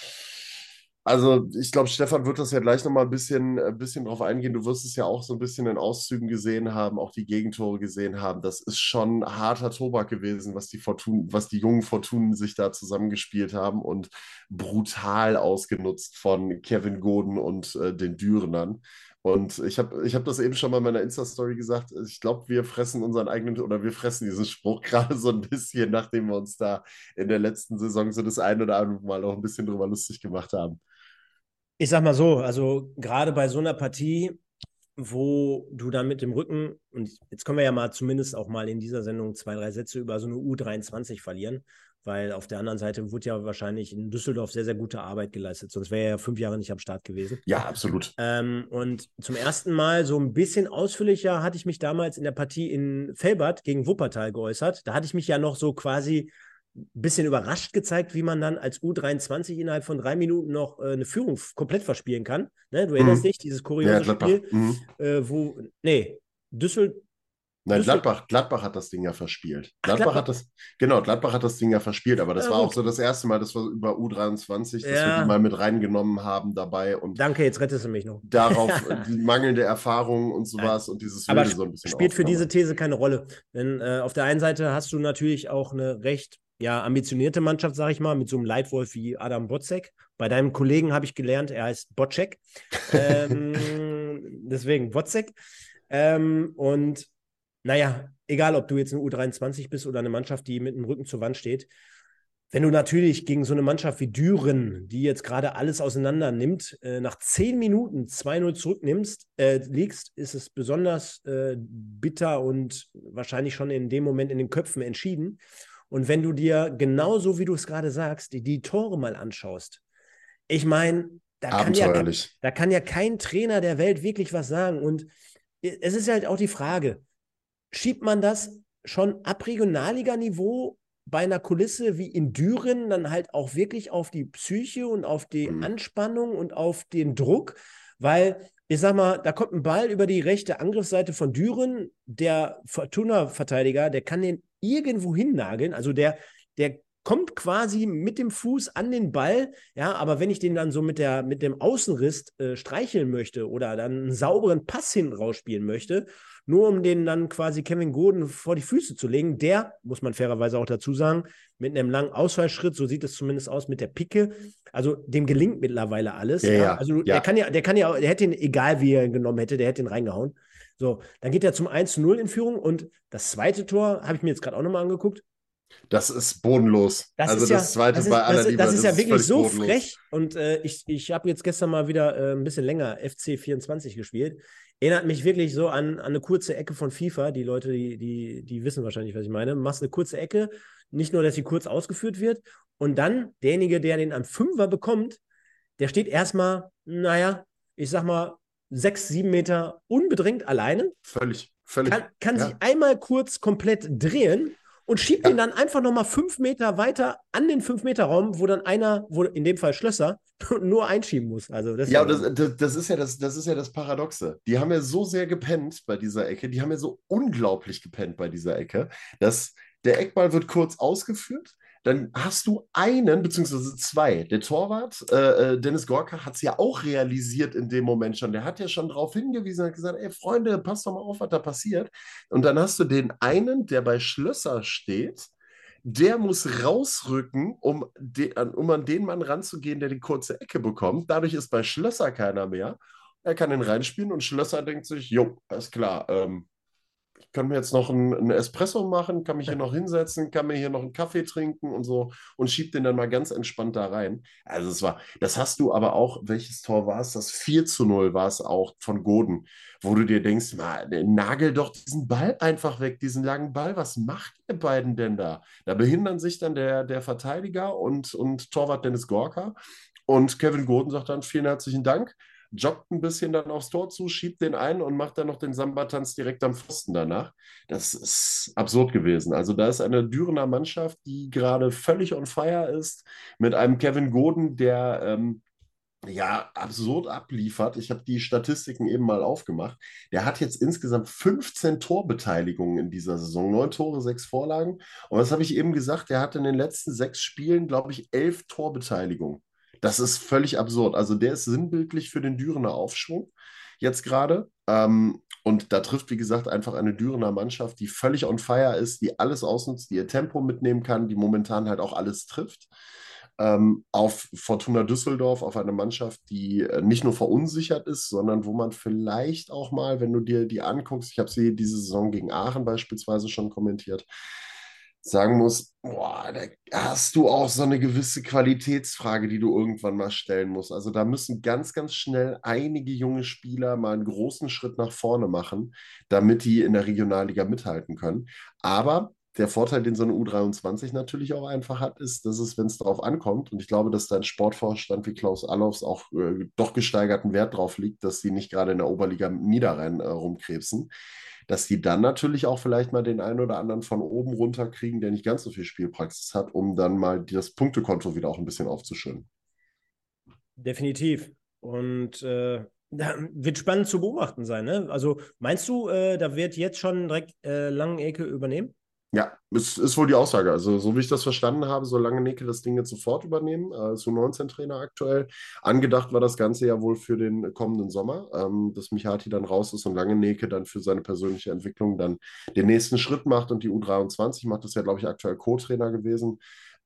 also ich glaube, Stefan wird das ja gleich nochmal ein bisschen, ein bisschen drauf eingehen. Du wirst es ja auch so ein bisschen in Auszügen gesehen haben, auch die Gegentore gesehen haben. Das ist schon harter Tobak gewesen, was die, Fortun was die jungen Fortunen sich da zusammengespielt haben und brutal ausgenutzt von Kevin Goden und äh, den Dürenern. Und ich habe ich hab das eben schon mal in meiner Insta-Story gesagt. Ich glaube, wir fressen unseren eigenen oder wir fressen diesen Spruch gerade so ein bisschen, nachdem wir uns da in der letzten Saison so das ein oder andere Mal auch ein bisschen drüber lustig gemacht haben. Ich sag mal so, also gerade bei so einer Partie, wo du dann mit dem Rücken, und jetzt können wir ja mal zumindest auch mal in dieser Sendung zwei, drei Sätze über so eine U23 verlieren, weil auf der anderen Seite wurde ja wahrscheinlich in Düsseldorf sehr, sehr gute Arbeit geleistet, sonst wäre er ja fünf Jahre nicht am Start gewesen. Ja, absolut. Ähm, und zum ersten Mal so ein bisschen ausführlicher hatte ich mich damals in der Partie in Felbert gegen Wuppertal geäußert. Da hatte ich mich ja noch so quasi bisschen überrascht gezeigt, wie man dann als U23 innerhalb von drei Minuten noch äh, eine Führung komplett verspielen kann. Ne? Du erinnerst mhm. dich, dieses kuriose ja, Spiel, mhm. äh, wo, nee, Düssel, Nein, Gladbach, Gladbach hat das Ding ja verspielt. Ach, Gladbach, hat das, genau, Gladbach hat das Ding ja verspielt, aber das ja, war auch so das erste Mal, dass wir über U23, dass ja. wir die mal mit reingenommen haben dabei. Und Danke, jetzt rettest du mich noch. Darauf die mangelnde Erfahrung und sowas und dieses aber so ein bisschen. Spielt für diese These keine Rolle. Denn äh, auf der einen Seite hast du natürlich auch eine recht ja, ambitionierte Mannschaft, sage ich mal, mit so einem Leitwolf wie Adam Botzek. Bei deinem Kollegen habe ich gelernt, er heißt Bocek. ähm, deswegen Botzek. Ähm, und naja, egal ob du jetzt eine U23 bist oder eine Mannschaft, die mit dem Rücken zur Wand steht, wenn du natürlich gegen so eine Mannschaft wie Düren, die jetzt gerade alles auseinander nimmt, äh, nach zehn Minuten 2-0 zurücknimmst, äh, liegst, ist es besonders äh, bitter und wahrscheinlich schon in dem Moment in den Köpfen entschieden. Und wenn du dir genauso wie du es gerade sagst, die, die Tore mal anschaust, ich meine, da, kann ja, da kann ja kein Trainer der Welt wirklich was sagen. Und es ist halt auch die Frage, schiebt man das schon ab Regionalliga-Niveau bei einer Kulisse wie in Düren dann halt auch wirklich auf die Psyche und auf die mhm. Anspannung und auf den Druck? Weil ich sag mal, da kommt ein Ball über die rechte Angriffsseite von Düren. Der Fortuna-Verteidiger, der kann den irgendwo hinnageln. Also der, der kommt quasi mit dem Fuß an den Ball, ja, aber wenn ich den dann so mit, der, mit dem Außenriss äh, streicheln möchte oder dann einen sauberen Pass hinten rausspielen möchte, nur um den dann quasi Kevin Gordon vor die Füße zu legen, der, muss man fairerweise auch dazu sagen, mit einem langen Ausfallschritt, so sieht es zumindest aus mit der Picke, also dem gelingt mittlerweile alles. Ja, ja. Also ja. der kann ja, der kann ja, der hätte ihn, egal wie er ihn genommen hätte, der hätte ihn reingehauen. So, dann geht er zum 1-0 in Führung und das zweite Tor habe ich mir jetzt gerade auch nochmal angeguckt. Das ist bodenlos. Das also ist das ja, zweite das ist, bei aller das, Liebe. Das ist ja wirklich ist so bodenlos. frech. Und äh, ich, ich habe jetzt gestern mal wieder äh, ein bisschen länger FC 24 gespielt. Erinnert mich wirklich so an, an eine kurze Ecke von FIFA. Die Leute, die, die, die wissen wahrscheinlich, was ich meine. Du machst eine kurze Ecke, nicht nur, dass sie kurz ausgeführt wird. Und dann derjenige, der den am Fünfer bekommt, der steht erstmal, naja, ich sag mal, sechs, sieben Meter unbedrängt alleine. Völlig, völlig. Kann, kann ja. sich einmal kurz komplett drehen und schiebt ja. ihn dann einfach nochmal fünf Meter weiter an den fünf Meter Raum, wo dann einer, wo in dem Fall Schlösser, nur einschieben muss. Also das ja, das, das, das, ist ja das, das ist ja das Paradoxe. Die haben ja so sehr gepennt bei dieser Ecke, die haben ja so unglaublich gepennt bei dieser Ecke, dass der Eckball wird kurz ausgeführt, dann hast du einen, beziehungsweise zwei. Der Torwart, äh, äh Dennis Gorka, hat es ja auch realisiert in dem Moment schon. Der hat ja schon darauf hingewiesen, hat gesagt, ey Freunde, passt doch mal auf, was da passiert. Und dann hast du den einen, der bei Schlösser steht, der muss rausrücken, um, de, um an den Mann ranzugehen, der die kurze Ecke bekommt. Dadurch ist bei Schlösser keiner mehr. Er kann den reinspielen und Schlösser denkt sich, jo, ist klar, ähm, ich kann mir jetzt noch einen, Espresso machen, kann mich hier noch hinsetzen, kann mir hier noch einen Kaffee trinken und so und schiebt den dann mal ganz entspannt da rein. Also es war, das hast du aber auch, welches Tor war es? Das 4 zu 0 war es auch von Goden, wo du dir denkst, mal, nagel doch diesen Ball einfach weg, diesen langen Ball. Was macht ihr beiden denn da? Da behindern sich dann der, der Verteidiger und, und Torwart Dennis Gorka. Und Kevin Goden sagt dann, vielen herzlichen Dank joggt ein bisschen dann aufs Tor zu, schiebt den ein und macht dann noch den Samba-Tanz direkt am Pfosten danach. Das ist absurd gewesen. Also da ist eine Dürener Mannschaft, die gerade völlig on fire ist, mit einem Kevin Goden, der ähm, ja, absurd abliefert. Ich habe die Statistiken eben mal aufgemacht. Der hat jetzt insgesamt 15 Torbeteiligungen in dieser Saison. Neun Tore, sechs Vorlagen. Und was habe ich eben gesagt? Der hat in den letzten sechs Spielen, glaube ich, elf Torbeteiligungen. Das ist völlig absurd. Also der ist sinnbildlich für den Dürener Aufschwung jetzt gerade. Ähm, und da trifft, wie gesagt, einfach eine Dürener Mannschaft, die völlig on fire ist, die alles ausnutzt, die ihr Tempo mitnehmen kann, die momentan halt auch alles trifft. Ähm, auf Fortuna Düsseldorf, auf eine Mannschaft, die äh, nicht nur verunsichert ist, sondern wo man vielleicht auch mal, wenn du dir die anguckst, ich habe sie diese Saison gegen Aachen beispielsweise schon kommentiert, sagen muss, boah, da hast du auch so eine gewisse Qualitätsfrage, die du irgendwann mal stellen musst. Also da müssen ganz, ganz schnell einige junge Spieler mal einen großen Schritt nach vorne machen, damit die in der Regionalliga mithalten können. Aber der Vorteil, den so eine U23 natürlich auch einfach hat, ist, dass es, wenn es darauf ankommt, und ich glaube, dass da ein Sportvorstand wie Klaus Allofs auch äh, doch gesteigerten Wert drauf liegt, dass sie nicht gerade in der Oberliga Niederrhein äh, rumkrebsen, dass die dann natürlich auch vielleicht mal den einen oder anderen von oben runter kriegen, der nicht ganz so viel Spielpraxis hat, um dann mal das Punktekonto wieder auch ein bisschen aufzuschütten. Definitiv. Und äh, wird spannend zu beobachten sein. Ne? Also meinst du, äh, da wird jetzt schon direkt äh, Langenecke übernehmen? Ja, ist, ist wohl die Aussage. Also, so wie ich das verstanden habe, soll Langenecke das Ding jetzt sofort übernehmen. Äh, zu 19 Trainer aktuell. Angedacht war das Ganze ja wohl für den kommenden Sommer, ähm, dass Michati dann raus ist und Langenecke dann für seine persönliche Entwicklung dann den nächsten Schritt macht und die U23 macht. Das ja, glaube ich, aktuell Co-Trainer gewesen.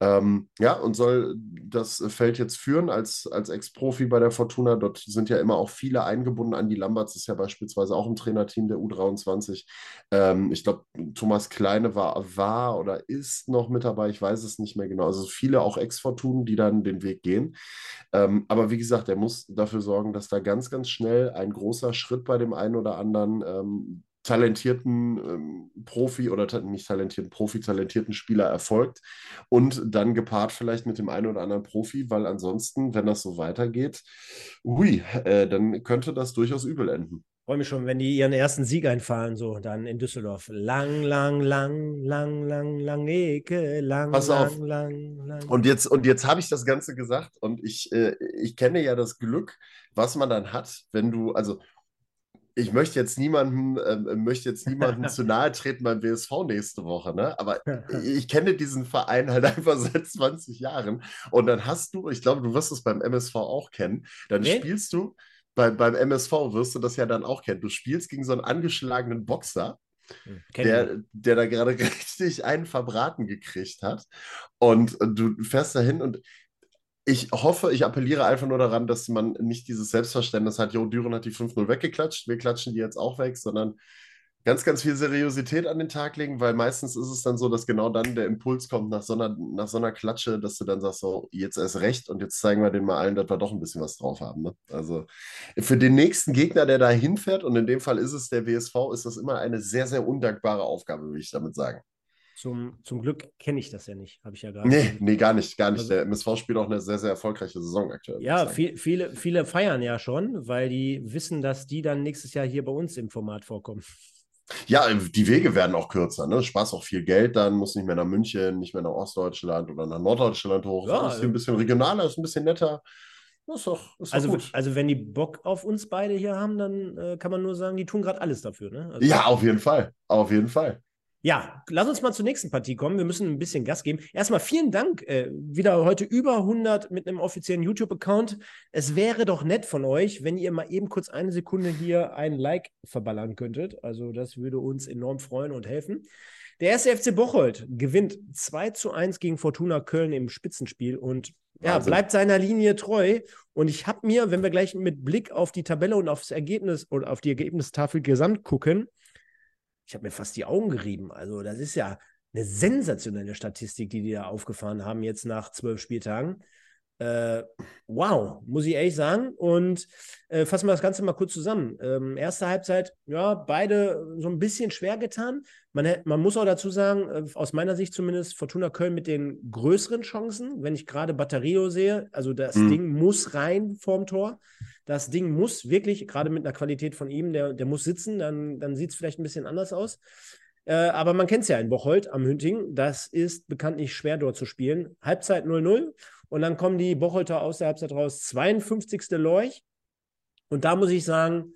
Ähm, ja, und soll das Feld jetzt führen als, als Ex-Profi bei der Fortuna. Dort sind ja immer auch viele eingebunden. Andi Lamberts ist ja beispielsweise auch im Trainerteam der U23. Ähm, ich glaube, Thomas Kleine war, war oder ist noch mit dabei. Ich weiß es nicht mehr genau. Also viele auch Ex-Fortunen, die dann den Weg gehen. Ähm, aber wie gesagt, er muss dafür sorgen, dass da ganz, ganz schnell ein großer Schritt bei dem einen oder anderen ähm, talentierten ähm, Profi oder ta nicht talentierten Profi, talentierten Spieler erfolgt und dann gepaart vielleicht mit dem einen oder anderen Profi, weil ansonsten, wenn das so weitergeht, ui, äh, dann könnte das durchaus übel enden. Ich freue mich schon, wenn die ihren ersten Sieg einfahren, so dann in Düsseldorf. Lang, lang, lang, lang, lang, lang, Ecke, lang, Pass lang, auf. lang, lang. Und jetzt, und jetzt habe ich das Ganze gesagt und ich, äh, ich kenne ja das Glück, was man dann hat, wenn du, also ich möchte jetzt niemanden, äh, möchte jetzt niemanden zu nahe treten beim WSV nächste Woche, ne? Aber ich kenne diesen Verein halt einfach seit 20 Jahren. Und dann hast du, ich glaube, du wirst es beim MSV auch kennen, dann nee? spielst du, bei, beim MSV wirst du das ja dann auch kennen. Du spielst gegen so einen angeschlagenen Boxer. Hm, der, der da gerade richtig einen verbraten gekriegt hat. Und, und du fährst dahin und ich hoffe, ich appelliere einfach nur daran, dass man nicht dieses Selbstverständnis hat, Jo, Düren hat die 5-0 weggeklatscht, wir klatschen die jetzt auch weg, sondern ganz, ganz viel Seriosität an den Tag legen, weil meistens ist es dann so, dass genau dann der Impuls kommt nach so einer, nach so einer Klatsche, dass du dann sagst, so, jetzt erst recht und jetzt zeigen wir denen mal allen, dass wir doch ein bisschen was drauf haben. Ne? Also für den nächsten Gegner, der da hinfährt, und in dem Fall ist es der WSV, ist das immer eine sehr, sehr undankbare Aufgabe, würde ich damit sagen. Zum, zum Glück kenne ich das ja nicht, habe ich ja gerade. Nee, nee, gar nicht, gar nicht. Also, der MSV spielt auch eine sehr, sehr erfolgreiche Saison aktuell. Ja, viel, viele, viele feiern ja schon, weil die wissen, dass die dann nächstes Jahr hier bei uns im Format vorkommen. Ja, die Wege werden auch kürzer. Ne? Spaß auch viel Geld dann, muss nicht mehr nach München, nicht mehr nach Ostdeutschland oder nach Norddeutschland hoch. Ja, ist hier ein bisschen regionaler, ist ein bisschen netter. Ist doch, ist also, gut. also, wenn die Bock auf uns beide hier haben, dann äh, kann man nur sagen, die tun gerade alles dafür. Ne? Also, ja, auf jeden Fall. Auf jeden Fall. Ja, lass uns mal zur nächsten Partie kommen. Wir müssen ein bisschen Gas geben. Erstmal vielen Dank. Äh, wieder heute über 100 mit einem offiziellen YouTube-Account. Es wäre doch nett von euch, wenn ihr mal eben kurz eine Sekunde hier ein Like verballern könntet. Also, das würde uns enorm freuen und helfen. Der erste FC Bocholt gewinnt 2 zu 1 gegen Fortuna Köln im Spitzenspiel und ja, bleibt seiner Linie treu. Und ich habe mir, wenn wir gleich mit Blick auf die Tabelle und aufs Ergebnis oder auf die Ergebnistafel gesamt gucken, ich habe mir fast die Augen gerieben. Also, das ist ja eine sensationelle Statistik, die die da aufgefahren haben jetzt nach zwölf Spieltagen. Äh, wow, muss ich ehrlich sagen. Und äh, fassen wir das Ganze mal kurz zusammen. Ähm, erste Halbzeit, ja, beide so ein bisschen schwer getan. Man, man muss auch dazu sagen, äh, aus meiner Sicht zumindest, Fortuna Köln mit den größeren Chancen, wenn ich gerade Batterio sehe. Also das mhm. Ding muss rein vorm Tor. Das Ding muss wirklich, gerade mit einer Qualität von ihm, der, der muss sitzen, dann, dann sieht es vielleicht ein bisschen anders aus. Äh, aber man kennt es ja in Bocholt am Hünting. Das ist bekanntlich schwer dort zu spielen. Halbzeit 0-0 und dann kommen die Bocholter aus der Halbzeit raus. 52. Lorch. Und da muss ich sagen,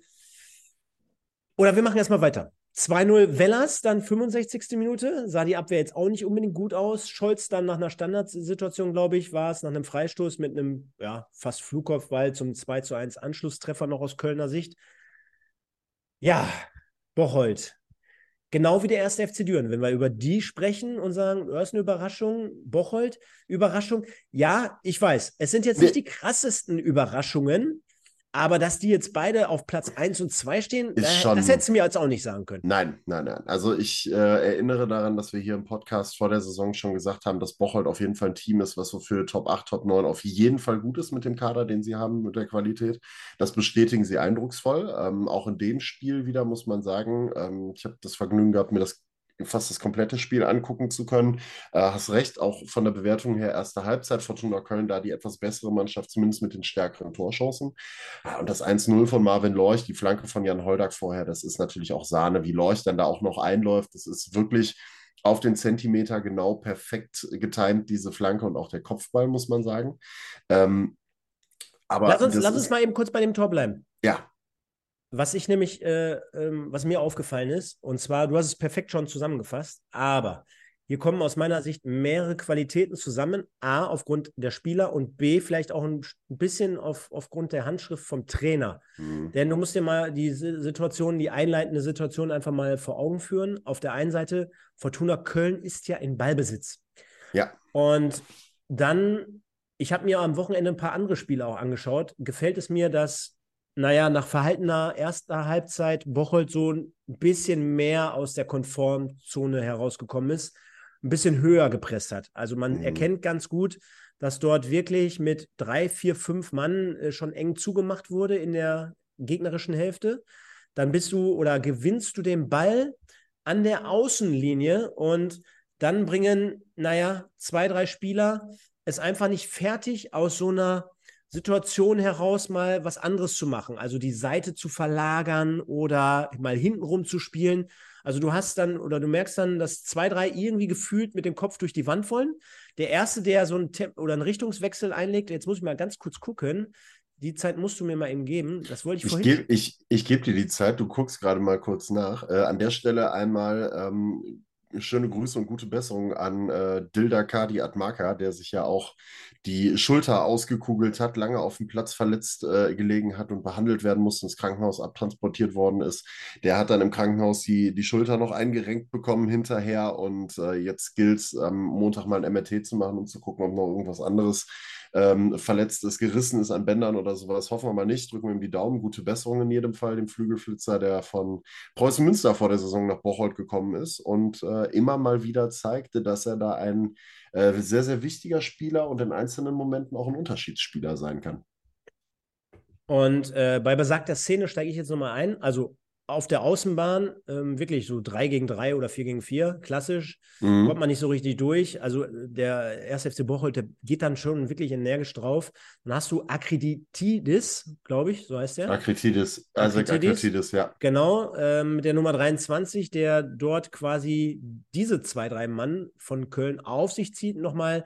oder wir machen erstmal weiter. 2-0 Wellers, dann 65. Minute. Sah die Abwehr jetzt auch nicht unbedingt gut aus. Scholz dann nach einer Standardsituation, glaube ich, war es, nach einem Freistoß mit einem ja, fast Flugkopfball zum 2 1 Anschlusstreffer noch aus Kölner Sicht. Ja, Bocholt Genau wie der erste FC Düren, wenn wir über die sprechen und sagen, das ist eine Überraschung, Bocholt, Überraschung. Ja, ich weiß, es sind jetzt nicht die krassesten Überraschungen, aber dass die jetzt beide auf Platz 1 und 2 stehen, da, schon, das hättest du mir jetzt auch nicht sagen können. Nein, nein, nein. Also ich äh, erinnere daran, dass wir hier im Podcast vor der Saison schon gesagt haben, dass Bocholt auf jeden Fall ein Team ist, was so für Top 8, Top 9 auf jeden Fall gut ist mit dem Kader, den sie haben, mit der Qualität. Das bestätigen sie eindrucksvoll. Ähm, auch in dem Spiel wieder muss man sagen, ähm, ich habe das Vergnügen gehabt, mir das fast das komplette Spiel angucken zu können. Äh, hast recht, auch von der Bewertung her erste Halbzeit Fortuna Köln da die etwas bessere Mannschaft, zumindest mit den stärkeren Torchancen. Und das 1-0 von Marvin Lorch, die Flanke von Jan Holdak vorher, das ist natürlich auch Sahne, wie Lorch dann da auch noch einläuft. Das ist wirklich auf den Zentimeter genau perfekt getimt, diese Flanke und auch der Kopfball, muss man sagen. Ähm, aber lass uns, lass uns mal eben kurz bei dem Tor bleiben. Ja. Was ich nämlich, äh, ähm, was mir aufgefallen ist, und zwar, du hast es perfekt schon zusammengefasst, aber hier kommen aus meiner Sicht mehrere Qualitäten zusammen. A, aufgrund der Spieler und B, vielleicht auch ein bisschen auf, aufgrund der Handschrift vom Trainer. Mhm. Denn du musst dir mal die Situation, die einleitende Situation einfach mal vor Augen führen. Auf der einen Seite, Fortuna Köln ist ja in Ballbesitz. Ja. Und dann, ich habe mir am Wochenende ein paar andere Spiele auch angeschaut. Gefällt es mir, dass naja, nach verhaltener erster Halbzeit Bocholt so ein bisschen mehr aus der Konformzone herausgekommen ist, ein bisschen höher gepresst hat. Also man mhm. erkennt ganz gut, dass dort wirklich mit drei, vier, fünf Mann äh, schon eng zugemacht wurde in der gegnerischen Hälfte. Dann bist du oder gewinnst du den Ball an der Außenlinie und dann bringen, naja, zwei, drei Spieler es einfach nicht fertig aus so einer Situation heraus mal was anderes zu machen, also die Seite zu verlagern oder mal hintenrum zu spielen. Also du hast dann oder du merkst dann, dass zwei, drei irgendwie gefühlt mit dem Kopf durch die Wand wollen. Der erste, der so einen Tem oder einen Richtungswechsel einlegt, jetzt muss ich mal ganz kurz gucken. Die Zeit musst du mir mal eben geben. Das wollte ich, ich vorhin. Geb, ich ich gebe dir die Zeit, du guckst gerade mal kurz nach. Äh, an der Stelle einmal ähm, schöne Grüße und gute Besserung an äh, Dilda Kadi Atmaka, der sich ja auch die Schulter ausgekugelt hat, lange auf dem Platz verletzt äh, gelegen hat und behandelt werden musste, ins Krankenhaus abtransportiert worden ist. Der hat dann im Krankenhaus die, die Schulter noch eingerenkt bekommen hinterher und äh, jetzt gilt es am Montag mal ein MRT zu machen, um zu gucken, ob noch irgendwas anderes ähm, verletzt ist, gerissen ist an Bändern oder sowas. Hoffen wir mal nicht. Drücken wir ihm die Daumen. Gute Besserung in jedem Fall, dem Flügelflitzer, der von Preußen Münster vor der Saison nach Bocholt gekommen ist und äh, immer mal wieder zeigte, dass er da ein äh, sehr, sehr wichtiger Spieler und in einzelnen Momenten auch ein Unterschiedsspieler sein kann. Und äh, bei besagter Szene steige ich jetzt nochmal ein. Also auf der Außenbahn ähm, wirklich so 3 gegen 3 oder 4 gegen 4, klassisch. Mhm. Kommt man nicht so richtig durch. Also der 1. FC Bocholt, der geht dann schon wirklich energisch drauf. Dann hast du Akreditidis, glaube ich, so heißt der. Akreditidis, also Akreditidis, ja. Genau, ähm, mit der Nummer 23, der dort quasi diese zwei, drei Mann von Köln auf sich zieht, nochmal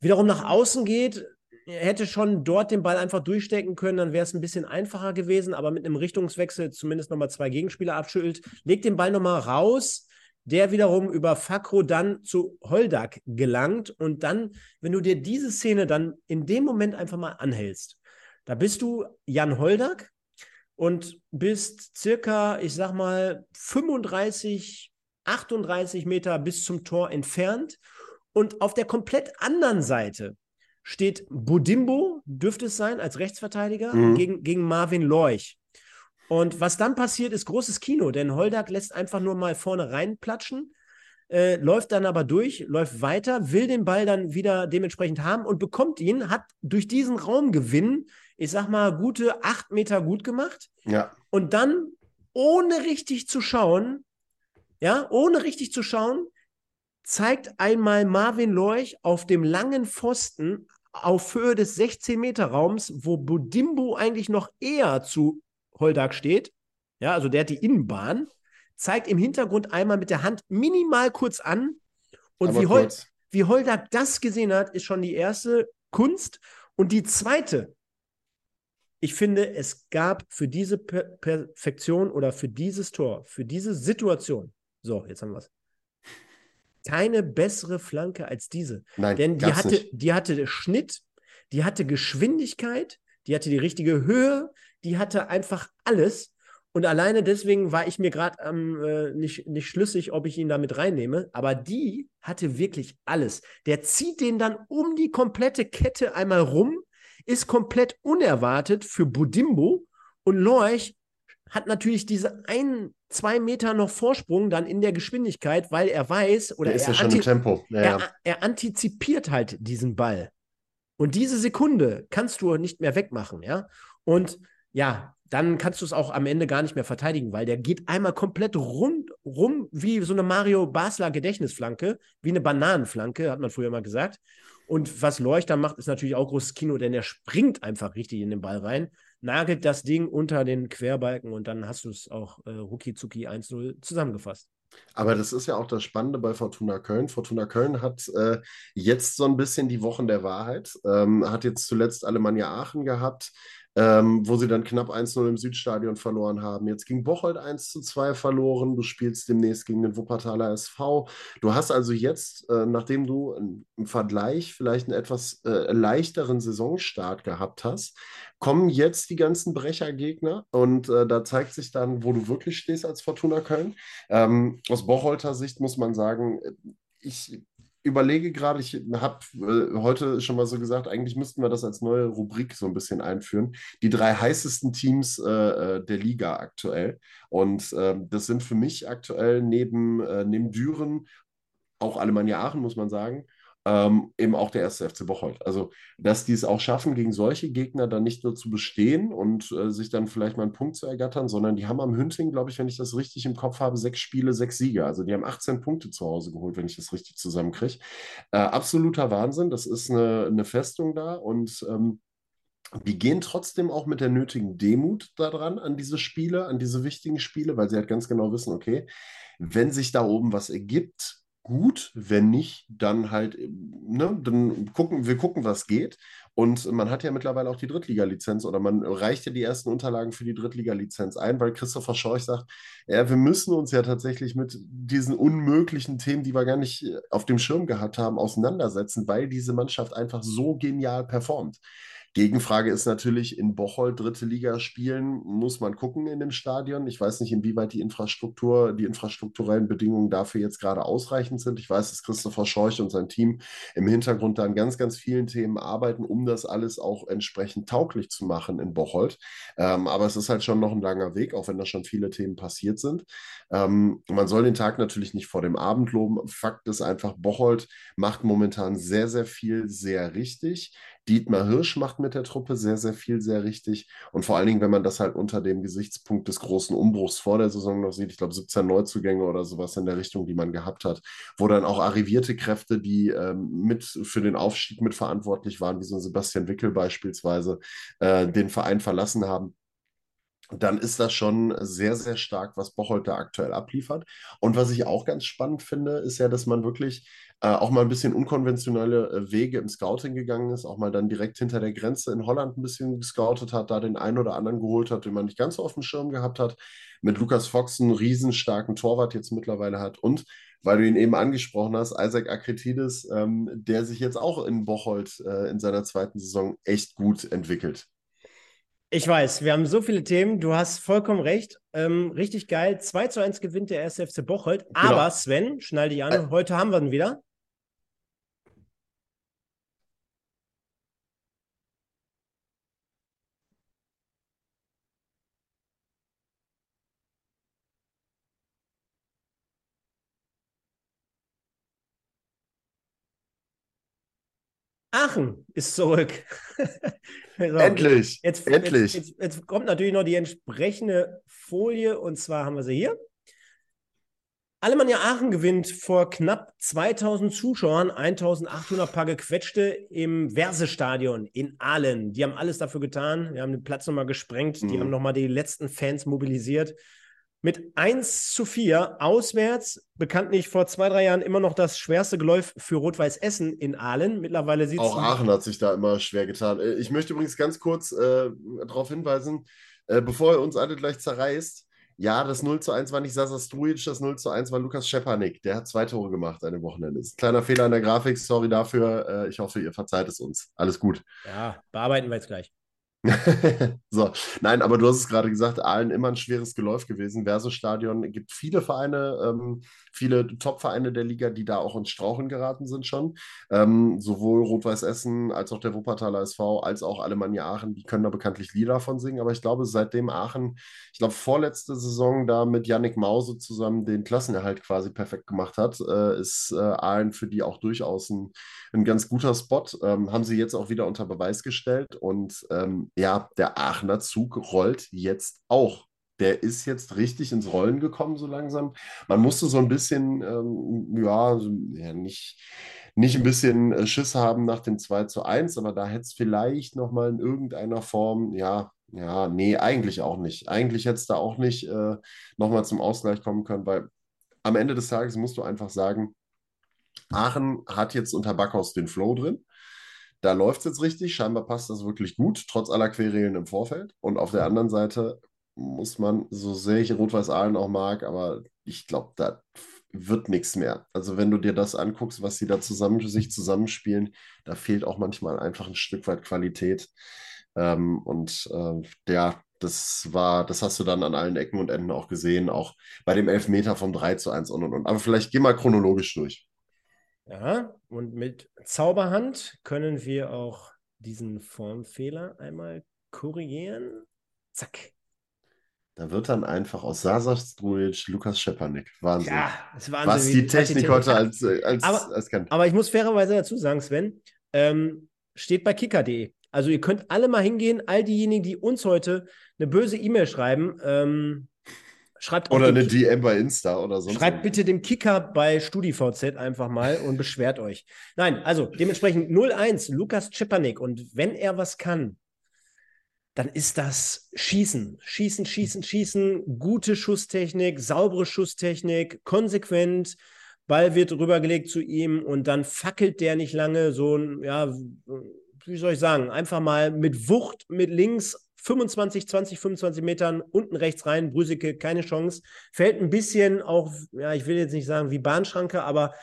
wiederum nach außen geht, hätte schon dort den Ball einfach durchstecken können, dann wäre es ein bisschen einfacher gewesen, aber mit einem Richtungswechsel zumindest nochmal zwei Gegenspieler abschüttelt, legt den Ball nochmal raus der wiederum über Fakro dann zu Holdak gelangt. Und dann, wenn du dir diese Szene dann in dem Moment einfach mal anhältst, da bist du Jan Holdak und bist circa, ich sag mal, 35, 38 Meter bis zum Tor entfernt. Und auf der komplett anderen Seite steht Budimbo, dürfte es sein, als Rechtsverteidiger mhm. gegen, gegen Marvin Lorch. Und was dann passiert, ist großes Kino, denn Holdak lässt einfach nur mal vorne reinplatschen, äh, läuft dann aber durch, läuft weiter, will den Ball dann wieder dementsprechend haben und bekommt ihn, hat durch diesen Raumgewinn, ich sag mal, gute acht Meter gut gemacht. Ja. Und dann, ohne richtig zu schauen, ja, ohne richtig zu schauen, zeigt einmal Marvin Lorch auf dem langen Pfosten auf Höhe des 16-Meter-Raums, wo Budimbo eigentlich noch eher zu Holdak steht, ja, also der hat die Innenbahn, zeigt im Hintergrund einmal mit der Hand minimal kurz an. Und wie, Hol wie Holdak das gesehen hat, ist schon die erste Kunst. Und die zweite, ich finde, es gab für diese per Perfektion oder für dieses Tor, für diese Situation, so, jetzt haben wir es, keine bessere Flanke als diese. Nein, Denn die hatte, nicht. die hatte Schnitt, die hatte Geschwindigkeit, die hatte die richtige Höhe, die hatte einfach alles. Und alleine deswegen war ich mir gerade ähm, äh, nicht, nicht schlüssig, ob ich ihn damit reinnehme. Aber die hatte wirklich alles. Der zieht den dann um die komplette Kette einmal rum, ist komplett unerwartet für Budimbo. Und Lorch hat natürlich diese ein, zwei Meter noch Vorsprung dann in der Geschwindigkeit, weil er weiß oder er, ist ja schon im Tempo. Ja, er, er antizipiert halt diesen Ball. Und diese Sekunde kannst du nicht mehr wegmachen, ja. Und ja, dann kannst du es auch am Ende gar nicht mehr verteidigen, weil der geht einmal komplett rund rum wie so eine Mario Basler Gedächtnisflanke, wie eine Bananenflanke, hat man früher mal gesagt. Und was Leuchter macht, ist natürlich auch großes Kino, denn er springt einfach richtig in den Ball rein, nagelt das Ding unter den Querbalken und dann hast du es auch äh, rucki zucki 1-0 zusammengefasst. Aber das ist ja auch das Spannende bei Fortuna Köln. Fortuna Köln hat äh, jetzt so ein bisschen die Wochen der Wahrheit, ähm, hat jetzt zuletzt Alemannia Aachen gehabt, ähm, wo sie dann knapp 1-0 im Südstadion verloren haben. Jetzt ging Bocholt 1-2 verloren. Du spielst demnächst gegen den Wuppertaler SV. Du hast also jetzt, äh, nachdem du im Vergleich vielleicht einen etwas äh, leichteren Saisonstart gehabt hast, kommen jetzt die ganzen Brechergegner und äh, da zeigt sich dann, wo du wirklich stehst als Fortuna Köln. Ähm, aus Bocholter Sicht muss man sagen, ich überlege gerade, ich habe äh, heute schon mal so gesagt, eigentlich müssten wir das als neue Rubrik so ein bisschen einführen. Die drei heißesten Teams äh, äh der Liga aktuell. Und äh, das sind für mich aktuell neben, äh, neben Düren, auch Alemannia Aachen, muss man sagen, ähm, eben auch der erste FC Bocholt. Also, dass die es auch schaffen, gegen solche Gegner dann nicht nur zu bestehen und äh, sich dann vielleicht mal einen Punkt zu ergattern, sondern die haben am Hünting, glaube ich, wenn ich das richtig im Kopf habe, sechs Spiele, sechs Siege. Also die haben 18 Punkte zu Hause geholt, wenn ich das richtig zusammenkriege. Äh, absoluter Wahnsinn. Das ist eine, eine Festung da und ähm, die gehen trotzdem auch mit der nötigen Demut daran, an diese Spiele, an diese wichtigen Spiele, weil sie halt ganz genau wissen, okay, wenn sich da oben was ergibt, gut, wenn nicht, dann halt, ne, dann gucken, wir gucken, was geht. Und man hat ja mittlerweile auch die Drittliga-Lizenz oder man reicht ja die ersten Unterlagen für die Drittliga-Lizenz ein, weil Christopher Schorch sagt, ja, wir müssen uns ja tatsächlich mit diesen unmöglichen Themen, die wir gar nicht auf dem Schirm gehabt haben, auseinandersetzen, weil diese Mannschaft einfach so genial performt. Gegenfrage ist natürlich, in Bocholt dritte Liga spielen, muss man gucken in dem Stadion. Ich weiß nicht, inwieweit die Infrastruktur, die infrastrukturellen Bedingungen dafür jetzt gerade ausreichend sind. Ich weiß, dass Christopher Scheuch und sein Team im Hintergrund da an ganz, ganz vielen Themen arbeiten, um das alles auch entsprechend tauglich zu machen in Bocholt. Ähm, aber es ist halt schon noch ein langer Weg, auch wenn da schon viele Themen passiert sind. Ähm, man soll den Tag natürlich nicht vor dem Abend loben. Fakt ist einfach, Bocholt macht momentan sehr, sehr viel sehr richtig. Dietmar Hirsch macht mit der Truppe sehr, sehr viel, sehr richtig. Und vor allen Dingen, wenn man das halt unter dem Gesichtspunkt des großen Umbruchs vor der Saison noch sieht, ich glaube 17 Neuzugänge oder sowas in der Richtung, die man gehabt hat, wo dann auch arrivierte Kräfte, die ähm, mit für den Aufstieg mitverantwortlich waren, wie so ein Sebastian Wickel beispielsweise, äh, den Verein verlassen haben dann ist das schon sehr, sehr stark, was Bocholt da aktuell abliefert. Und was ich auch ganz spannend finde, ist ja, dass man wirklich äh, auch mal ein bisschen unkonventionelle äh, Wege im Scouting gegangen ist, auch mal dann direkt hinter der Grenze in Holland ein bisschen gescoutet hat, da den einen oder anderen geholt hat, den man nicht ganz so auf dem Schirm gehabt hat, mit Lukas Fox einen riesenstarken Torwart jetzt mittlerweile hat und weil du ihn eben angesprochen hast, Isaac Akretidis, ähm, der sich jetzt auch in Bocholt äh, in seiner zweiten Saison echt gut entwickelt. Ich weiß, wir haben so viele Themen. Du hast vollkommen recht. Ähm, richtig geil. 2 zu 1 gewinnt der erste FC Bocholt. Genau. Aber Sven, schnall dich an. Ä heute haben wir ihn wieder. Aachen ist zurück. so, endlich, jetzt, endlich. Jetzt, jetzt, jetzt, kommt natürlich noch die entsprechende Folie und zwar haben wir sie hier. Alemannia Aachen gewinnt vor knapp 2000 Zuschauern 1800 Paar gequetschte im Versestadion in Aalen. Die haben alles dafür getan. Wir haben den Platz nochmal gesprengt. Mhm. Die haben nochmal die letzten Fans mobilisiert mit 1 zu 4 auswärts, bekanntlich vor zwei, drei Jahren immer noch das schwerste Geläuf für Rot-Weiß Essen in Aalen. Mittlerweile sieht Auch Aachen hat sich da immer schwer getan. Äh, ich möchte übrigens ganz kurz äh, darauf hinweisen, äh, bevor ihr uns alle gleich zerreißt, ja, das 0 zu 1 war nicht Sasa Strujic, das 0 zu 1 war Lukas Schepanik. Der hat zwei Tore gemacht an dem Wochenende. Kleiner Fehler in der Grafik, sorry dafür. Äh, ich hoffe, ihr verzeiht es uns. Alles gut. Ja, bearbeiten wir jetzt gleich. so, nein, aber du hast es gerade gesagt, Aalen immer ein schweres Geläuf gewesen. Verso-Stadion gibt viele Vereine, ähm, viele Top-Vereine der Liga, die da auch ins Strauchen geraten sind schon. Ähm, sowohl Rot-Weiß Essen als auch der Wuppertaler SV, als auch Alemannia Aachen, die können da bekanntlich Lieder davon singen. Aber ich glaube, seitdem Aachen, ich glaube, vorletzte Saison da mit Yannick Mause zusammen den Klassenerhalt quasi perfekt gemacht hat, äh, ist äh, Aalen für die auch durchaus ein, ein ganz guter Spot. Ähm, haben sie jetzt auch wieder unter Beweis gestellt und ähm, ja, der Aachener Zug rollt jetzt auch. Der ist jetzt richtig ins Rollen gekommen, so langsam. Man musste so ein bisschen, ähm, ja, ja, nicht, nicht ein bisschen äh, Schiss haben nach dem 2 zu 1, aber da hätte es vielleicht nochmal in irgendeiner Form, ja, ja, nee, eigentlich auch nicht. Eigentlich hätte es da auch nicht äh, nochmal zum Ausgleich kommen können, weil am Ende des Tages musst du einfach sagen, Aachen hat jetzt unter Backhaus den Flow drin. Da läuft es jetzt richtig. Scheinbar passt das wirklich gut, trotz aller Querelen im Vorfeld. Und auf der anderen Seite muss man, so sehr ich Rot-Weiß-Aalen auch mag, aber ich glaube, da wird nichts mehr. Also wenn du dir das anguckst, was sie da zusammen für sich zusammenspielen, da fehlt auch manchmal einfach ein Stück weit Qualität. Ähm, und äh, ja, das war, das hast du dann an allen Ecken und Enden auch gesehen, auch bei dem Elfmeter vom 3 zu 1 und und und. Aber vielleicht geh mal chronologisch durch. Ja, und mit Zauberhand können wir auch diesen Formfehler einmal korrigieren. Zack. Da wird dann einfach aus Sasa Strujic Lukas Schepanik. Wahnsinn. Ja, das Wahnsinn. Was die Technik heute als, als, aber, als kann. Aber ich muss fairerweise dazu sagen, Sven, ähm, steht bei kicker.de. Also ihr könnt alle mal hingehen, all diejenigen, die uns heute eine böse E-Mail schreiben, ähm, Schreibt oder eine DM bei Insta oder so. Schreibt bitte dem Kicker bei StudiVZ einfach mal und beschwert euch. Nein, also dementsprechend 0-1, Lukas Czepanik. Und wenn er was kann, dann ist das Schießen. Schießen, schießen, schießen. Gute Schusstechnik, saubere Schusstechnik, konsequent. Ball wird rübergelegt zu ihm und dann fackelt der nicht lange. So ein, ja, wie soll ich sagen, einfach mal mit Wucht, mit links 25, 20, 25 Metern unten rechts rein, Brüsicke, keine Chance. Fällt ein bisschen auch, ja, ich will jetzt nicht sagen wie Bahnschranke, aber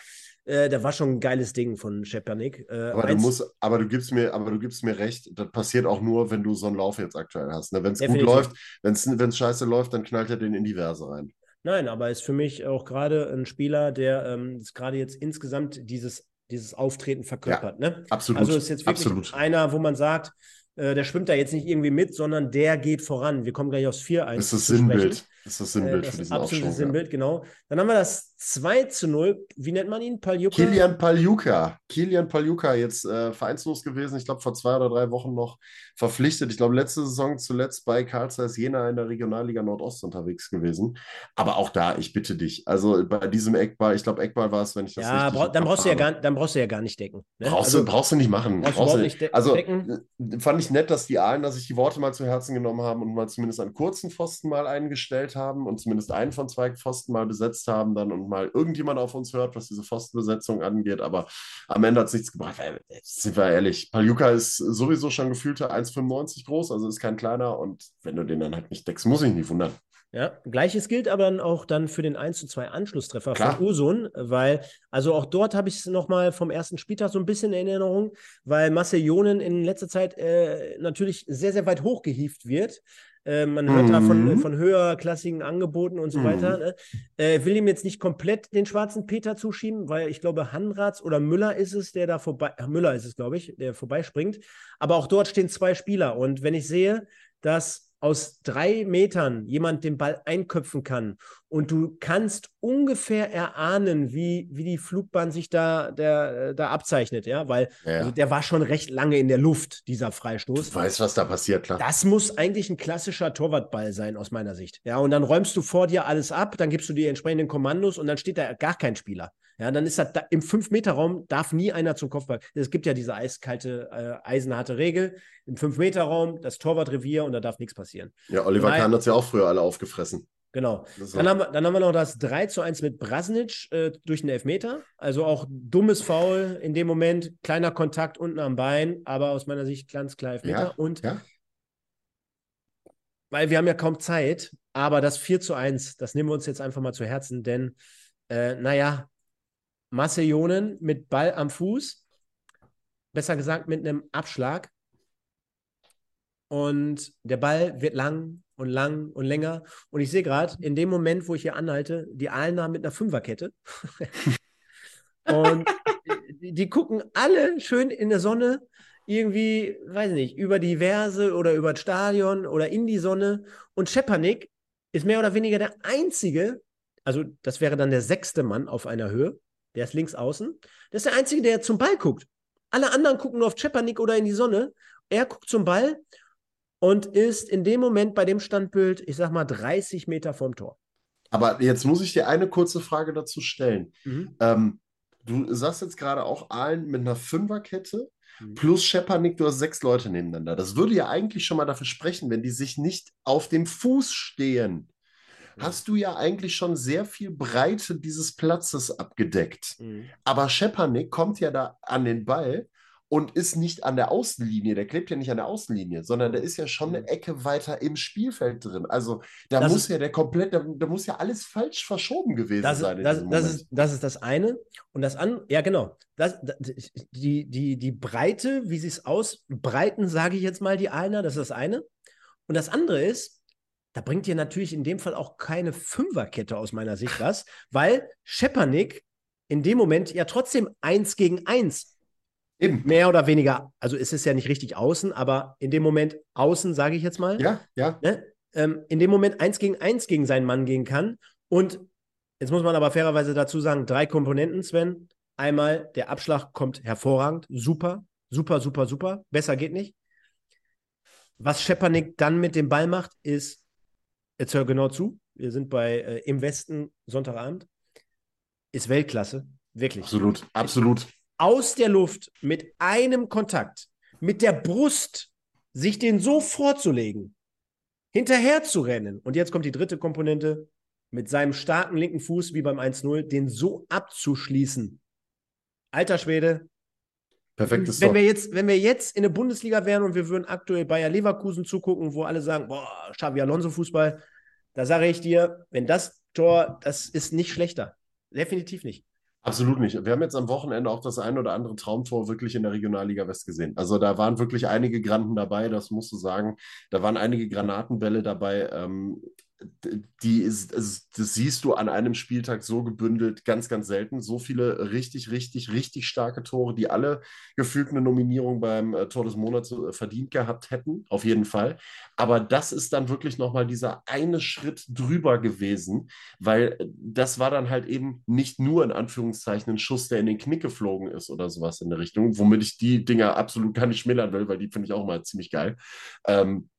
äh, da war schon ein geiles Ding von Schepernik. Äh, aber, du musst, aber, du gibst mir, aber du gibst mir recht, das passiert auch nur, wenn du so einen Lauf jetzt aktuell hast. Ne? Wenn es gut läuft, wenn es scheiße läuft, dann knallt er den in die Verse rein. Nein, aber ist für mich auch gerade ein Spieler, der ähm, gerade jetzt insgesamt dieses, dieses Auftreten verkörpert. Ja, ne? Absolut. Also ist jetzt wirklich absolut. einer, wo man sagt, äh, der schwimmt da jetzt nicht irgendwie mit, sondern der geht voran. Wir kommen gleich aufs 4-1. Das ist das Sinnbild. Das ist das Sinnbild äh, für diesen absolute Aufschwung, Sinnbild, ja. genau. Dann haben wir das 2 zu 0. Wie nennt man ihn? Paljuka? Kilian Paljuka. Kilian Paljuka, jetzt äh, vereinslos gewesen, ich glaube vor zwei oder drei Wochen noch verpflichtet. Ich glaube, letzte Saison zuletzt bei Karl Zeiss Jena in der Regionalliga Nordost unterwegs gewesen. Aber auch da, ich bitte dich, also bei diesem Eckball, ich glaube, Eckball war es, wenn ich das ja, richtig bra dann brauchst, du ja gar, dann brauchst du ja gar nicht decken. Ne? Brauchst, also, du, brauchst du nicht machen. Brauchst, brauchst du nicht de also, decken. fand ich nett, dass die Aalen, dass sich die Worte mal zu Herzen genommen haben und mal zumindest an kurzen Pfosten mal eingestellt haben und zumindest einen von zwei Pfosten mal besetzt haben dann und mal irgendjemand auf uns hört, was diese Pfostenbesetzung angeht. Aber am Ende hat es nichts gebracht. sind wir ehrlich, Paljuka ist sowieso schon gefühlte 1,95 groß, also ist kein kleiner. Und wenn du den dann halt nicht deckst, muss ich nicht wundern. Ja, gleiches gilt aber dann auch dann für den 1 zu 2 Anschlusstreffer Klar. von Usun, weil, also auch dort habe ich es nochmal vom ersten Spieltag so ein bisschen in Erinnerung, weil Marcel Jonen in letzter Zeit äh, natürlich sehr, sehr weit hochgehieft wird. Äh, man hört mhm. da von, äh, von höherklassigen Angeboten und so mhm. weiter. Ne? Äh, will ihm jetzt nicht komplett den schwarzen Peter zuschieben, weil ich glaube, Hanratz oder Müller ist es, der da vorbei, Müller ist es, glaube ich, der vorbeispringt. Aber auch dort stehen zwei Spieler. Und wenn ich sehe, dass aus drei Metern jemand den Ball einköpfen kann und du kannst ungefähr erahnen, wie, wie die Flugbahn sich da, der, da abzeichnet, ja, weil ja. Also der war schon recht lange in der Luft, dieser Freistoß. Du weißt, was da passiert, klar. Das muss eigentlich ein klassischer Torwartball sein, aus meiner Sicht. Ja, und dann räumst du vor dir alles ab, dann gibst du die entsprechenden Kommandos und dann steht da gar kein Spieler. Ja, dann ist das da, im 5-Meter-Raum darf nie einer zum Kopfball. Es gibt ja diese eiskalte, äh, eisenharte Regel. Im 5-Meter-Raum, das Torwartrevier und da darf nichts passieren. Ja, Oliver Kahn hat es ja auch früher alle aufgefressen. Genau. Dann haben, wir, dann haben wir noch das 3 zu 1 mit Brasnic äh, durch den Elfmeter. Also auch dummes Foul in dem Moment, kleiner Kontakt unten am Bein, aber aus meiner Sicht ganz klar Elfmeter. Ja, und ja. weil wir haben ja kaum Zeit, aber das 4 zu 1, das nehmen wir uns jetzt einfach mal zu Herzen, denn äh, naja, Marseillonen mit Ball am Fuß, besser gesagt mit einem Abschlag. Und der Ball wird lang und lang und länger. Und ich sehe gerade, in dem Moment, wo ich hier anhalte, die Aalener mit einer Fünferkette. und die, die, gucken alle schön in der Sonne, irgendwie, weiß nicht, über die Verse oder über das Stadion oder in die Sonne. Und Schepanik ist mehr oder weniger der einzige, also das wäre dann der sechste Mann auf einer Höhe, der ist links außen. Der ist der Einzige, der zum Ball guckt. Alle anderen gucken nur auf Czepanik oder in die Sonne. Er guckt zum Ball und ist in dem Moment bei dem Standbild, ich sag mal, 30 Meter vom Tor. Aber jetzt muss ich dir eine kurze Frage dazu stellen. Mhm. Ähm, du sagst jetzt gerade auch Aalen mit einer Fünferkette mhm. plus Schepanik, du hast sechs Leute nebeneinander. Das würde ja eigentlich schon mal dafür sprechen, wenn die sich nicht auf dem Fuß stehen, hast du ja eigentlich schon sehr viel Breite dieses Platzes abgedeckt. Mhm. Aber Schepanik kommt ja da an den Ball und ist nicht an der Außenlinie, der klebt ja nicht an der Außenlinie, sondern der ist ja schon eine mhm. Ecke weiter im Spielfeld drin. Also da das muss ist, ja der komplett, da, da, muss ja alles falsch verschoben gewesen das sein. Das, das, ist, das ist das eine. Und das andere, ja genau, das, die, die, die Breite, wie sie es ausbreiten, sage ich jetzt mal, die Aalener, das ist das eine. Und das andere ist, da bringt dir natürlich in dem Fall auch keine Fünferkette aus meiner Sicht was, weil Schepanik in dem Moment ja trotzdem eins gegen eins Eben. mehr oder weniger, also ist es ja nicht richtig außen, aber in dem Moment außen, sage ich jetzt mal. Ja, ja. Ne, ähm, in dem Moment eins gegen eins gegen seinen Mann gehen kann. Und jetzt muss man aber fairerweise dazu sagen, drei Komponenten, Sven. Einmal, der Abschlag kommt hervorragend, super, super, super, super. Besser geht nicht. Was Schepanik dann mit dem Ball macht, ist Jetzt hör genau zu. Wir sind bei äh, Im Westen Sonntagabend. Ist Weltklasse. Wirklich. Absolut, absolut. Aus der Luft mit einem Kontakt, mit der Brust, sich den so vorzulegen, hinterher zu rennen. Und jetzt kommt die dritte Komponente, mit seinem starken linken Fuß, wie beim 1-0, den so abzuschließen. Alter Schwede. Perfektes wenn wir jetzt, Wenn wir jetzt in der Bundesliga wären und wir würden aktuell Bayer Leverkusen zugucken, wo alle sagen, boah, Xavi Alonso Fußball, da sage ich dir, wenn das Tor, das ist nicht schlechter. Definitiv nicht. Absolut nicht. Wir haben jetzt am Wochenende auch das ein oder andere Traumtor wirklich in der Regionalliga West gesehen. Also da waren wirklich einige Granden dabei, das musst du sagen. Da waren einige Granatenbälle dabei. Ähm, die ist, das siehst du an einem Spieltag so gebündelt ganz, ganz selten. So viele richtig, richtig, richtig starke Tore, die alle gefühlt eine Nominierung beim äh, Tor des Monats äh, verdient gehabt hätten, auf jeden Fall. Aber das ist dann wirklich nochmal dieser eine Schritt drüber gewesen, weil äh, das war dann halt eben nicht nur in Anführungszeichen ein Schuss, der in den Knick geflogen ist oder sowas in der Richtung, womit ich die Dinger absolut gar nicht schmälern will, weil die finde ich auch mal ziemlich geil. Ähm,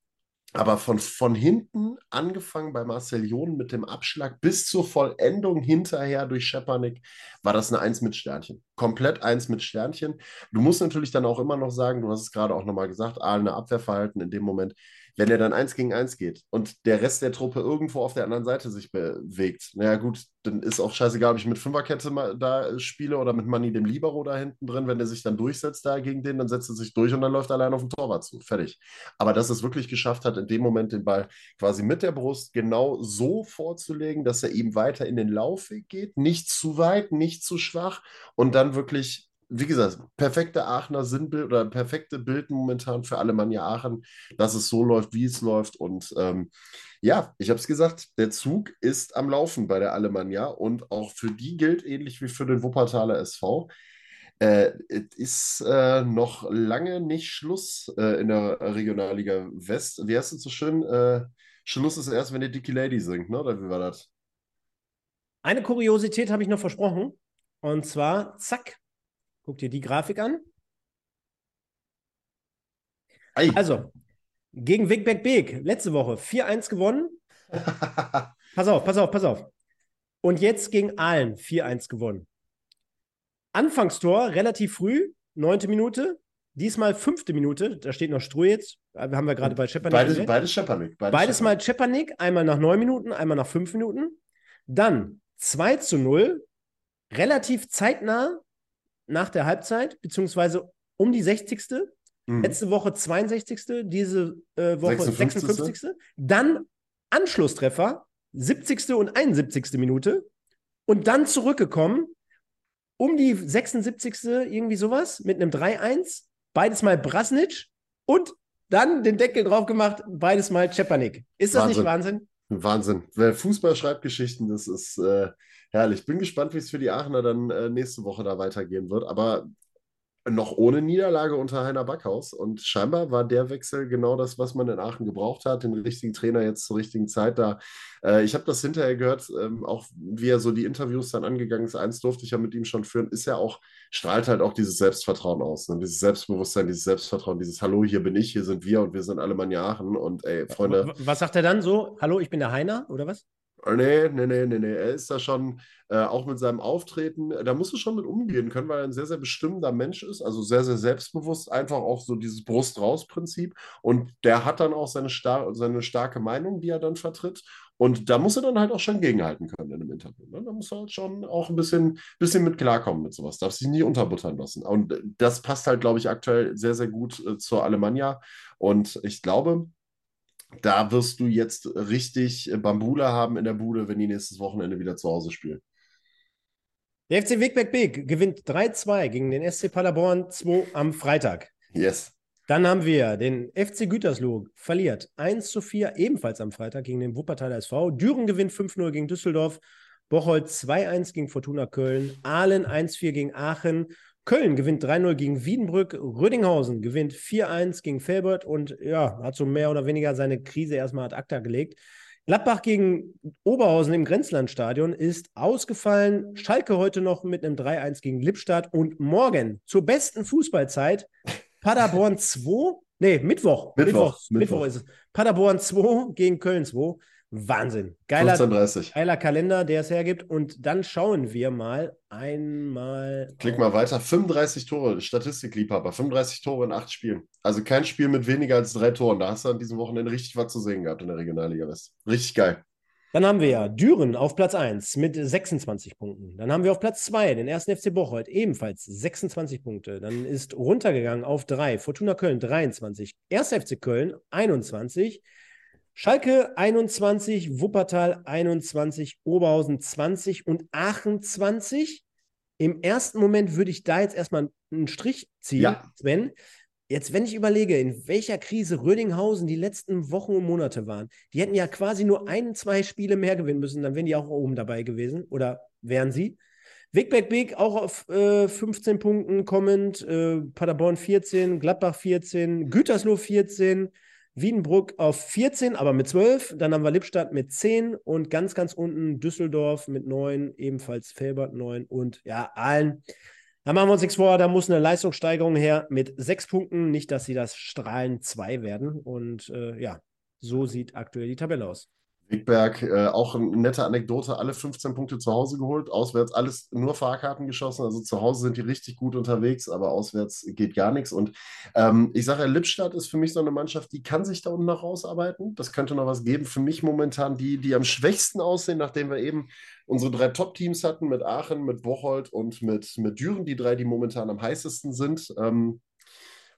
aber von, von hinten angefangen bei Marcel Jon mit dem Abschlag bis zur Vollendung hinterher durch Schepanik war das eine Eins mit Sternchen. Komplett Eins mit Sternchen. Du musst natürlich dann auch immer noch sagen, du hast es gerade auch nochmal gesagt, eine Abwehrverhalten in dem Moment. Wenn er dann eins gegen eins geht und der Rest der Truppe irgendwo auf der anderen Seite sich bewegt, naja gut, dann ist auch scheißegal, ob ich mit Fünferkette da spiele oder mit Manni dem Libero da hinten drin. Wenn der sich dann durchsetzt da gegen den, dann setzt er sich durch und dann läuft er allein auf den Torwart zu. Fertig. Aber dass es wirklich geschafft hat, in dem Moment den Ball quasi mit der Brust genau so vorzulegen, dass er ihm weiter in den Laufweg geht, nicht zu weit, nicht zu schwach und dann wirklich wie gesagt, perfekte Aachener Sinnbild oder perfekte Bild momentan für Alemannia Aachen, dass es so läuft, wie es läuft. Und ähm, ja, ich habe es gesagt, der Zug ist am Laufen bei der Alemannia und auch für die gilt, ähnlich wie für den Wuppertaler SV, äh, es ist äh, noch lange nicht Schluss äh, in der Regionalliga West. Wie heißt es so schön? Äh, Schluss ist erst, wenn die Dicky Lady singt, ne? Oder wie war das? Eine Kuriosität habe ich noch versprochen. Und zwar, zack, Guck dir die Grafik an. Ei. Also, gegen Wigbeck Beek, letzte Woche 4-1 gewonnen. pass auf, pass auf, pass auf. Und jetzt gegen Aalen 4-1 gewonnen. Anfangstor relativ früh, neunte Minute. Diesmal fünfte Minute, da steht noch Strujetz. Haben wir gerade bei Schepanik. Beides, beides Schepanik. Beides, beides mal Schepanik, einmal nach neun Minuten, einmal nach fünf Minuten. Dann 2 zu 0, relativ zeitnah nach der Halbzeit, beziehungsweise um die 60. Mhm. Letzte Woche 62. Diese äh, Woche 56. 56. Dann Anschlusstreffer, 70. und 71. Minute. Und dann zurückgekommen, um die 76. irgendwie sowas, mit einem 3-1. Beides mal Brasnic und dann den Deckel drauf gemacht, beides mal Czepanik. Ist das Wahnsinn. nicht Wahnsinn? Wahnsinn. Wer Fußball schreibt Geschichten, das ist äh, herrlich. Bin gespannt, wie es für die Aachener dann äh, nächste Woche da weitergehen wird. Aber noch ohne Niederlage unter Heiner Backhaus. Und scheinbar war der Wechsel genau das, was man in Aachen gebraucht hat, den richtigen Trainer jetzt zur richtigen Zeit da. Äh, ich habe das hinterher gehört, ähm, auch wie er so die Interviews dann angegangen ist. Eins durfte ich ja mit ihm schon führen, ist ja auch, strahlt halt auch dieses Selbstvertrauen aus. Ne? Dieses Selbstbewusstsein, dieses Selbstvertrauen, dieses Hallo, hier bin ich, hier sind wir und wir sind alle Mann Aachen. Und ey, Freunde. Was sagt er dann so? Hallo, ich bin der Heiner oder was? Nee, nee, nee, nee, nee. Er ist da schon, äh, auch mit seinem Auftreten, da musst du schon mit umgehen können, weil er ein sehr, sehr bestimmender Mensch ist, also sehr, sehr selbstbewusst, einfach auch so dieses Brust-raus-Prinzip. Und der hat dann auch seine, star seine starke Meinung, die er dann vertritt. Und da muss er dann halt auch schon gegenhalten können in einem Interview. Ne? Da muss er halt schon auch ein bisschen, bisschen mit klarkommen mit sowas. Darf sich nie unterbuttern lassen. Und das passt halt, glaube ich, aktuell sehr, sehr gut äh, zur Alemannia. Und ich glaube, da wirst du jetzt richtig Bambula haben in der Bude, wenn die nächstes Wochenende wieder zu Hause spielen. Der FC Wegberg Big gewinnt 3-2 gegen den SC Paderborn 2 am Freitag. Yes. Dann haben wir den FC Gütersloh verliert 1 zu 4 ebenfalls am Freitag gegen den Wuppertaler SV. Düren gewinnt 5-0 gegen Düsseldorf. Bocholt 2-1 gegen Fortuna Köln. Ahlen 1-4 gegen Aachen. Köln gewinnt 3-0 gegen Wiedenbrück. Rödinghausen gewinnt 4-1 gegen Felbert und ja, hat so mehr oder weniger seine Krise erstmal ad acta gelegt. Gladbach gegen Oberhausen im Grenzlandstadion ist ausgefallen. Schalke heute noch mit einem 3-1 gegen Lippstadt und morgen zur besten Fußballzeit Paderborn 2. Nee, Mittwoch. Mittwoch, Mittwoch, Mittwoch ist es. Paderborn 2 gegen Köln 2. Wahnsinn. Geiler, geiler Kalender, der es hergibt. Und dann schauen wir mal einmal. Klick mal weiter. 35 Tore, Statistikliebhaber. 35 Tore in acht Spielen. Also kein Spiel mit weniger als drei Toren. Da hast du an diesem Wochenende richtig was zu sehen gehabt in der Regionalliga West. Richtig geil. Dann haben wir ja Düren auf Platz 1 mit 26 Punkten. Dann haben wir auf Platz 2 den ersten FC Bocholt, ebenfalls 26 Punkte. Dann ist runtergegangen auf 3 Fortuna Köln 23, 1. FC Köln 21, Schalke 21, Wuppertal 21, Oberhausen 20 und Aachen 20. Im ersten Moment würde ich da jetzt erstmal einen Strich ziehen, ja. Sven. Jetzt, wenn ich überlege, in welcher Krise Rödinghausen die letzten Wochen und Monate waren, die hätten ja quasi nur ein, zwei Spiele mehr gewinnen müssen, dann wären die auch oben dabei gewesen oder wären sie. Wigbeck Big auch auf äh, 15 Punkten kommend, äh, Paderborn 14, Gladbach 14, Gütersloh 14, Wiedenbrück auf 14, aber mit 12. Dann haben wir Lippstadt mit 10 und ganz, ganz unten Düsseldorf mit 9, ebenfalls Felbert 9 und ja, allen. Da machen wir uns nichts vor, da muss eine Leistungssteigerung her mit 6 Punkten. Nicht, dass sie das Strahlen 2 werden. Und äh, ja, so sieht aktuell die Tabelle aus. Wegberg, äh, auch eine nette Anekdote, alle 15 Punkte zu Hause geholt, auswärts alles nur Fahrkarten geschossen, also zu Hause sind die richtig gut unterwegs, aber auswärts geht gar nichts. Und ähm, ich sage Lippstadt ist für mich so eine Mannschaft, die kann sich da unten noch rausarbeiten, das könnte noch was geben, für mich momentan die, die am schwächsten aussehen, nachdem wir eben unsere drei Top-Teams hatten mit Aachen, mit Bocholt und mit, mit Düren, die drei, die momentan am heißesten sind, ähm,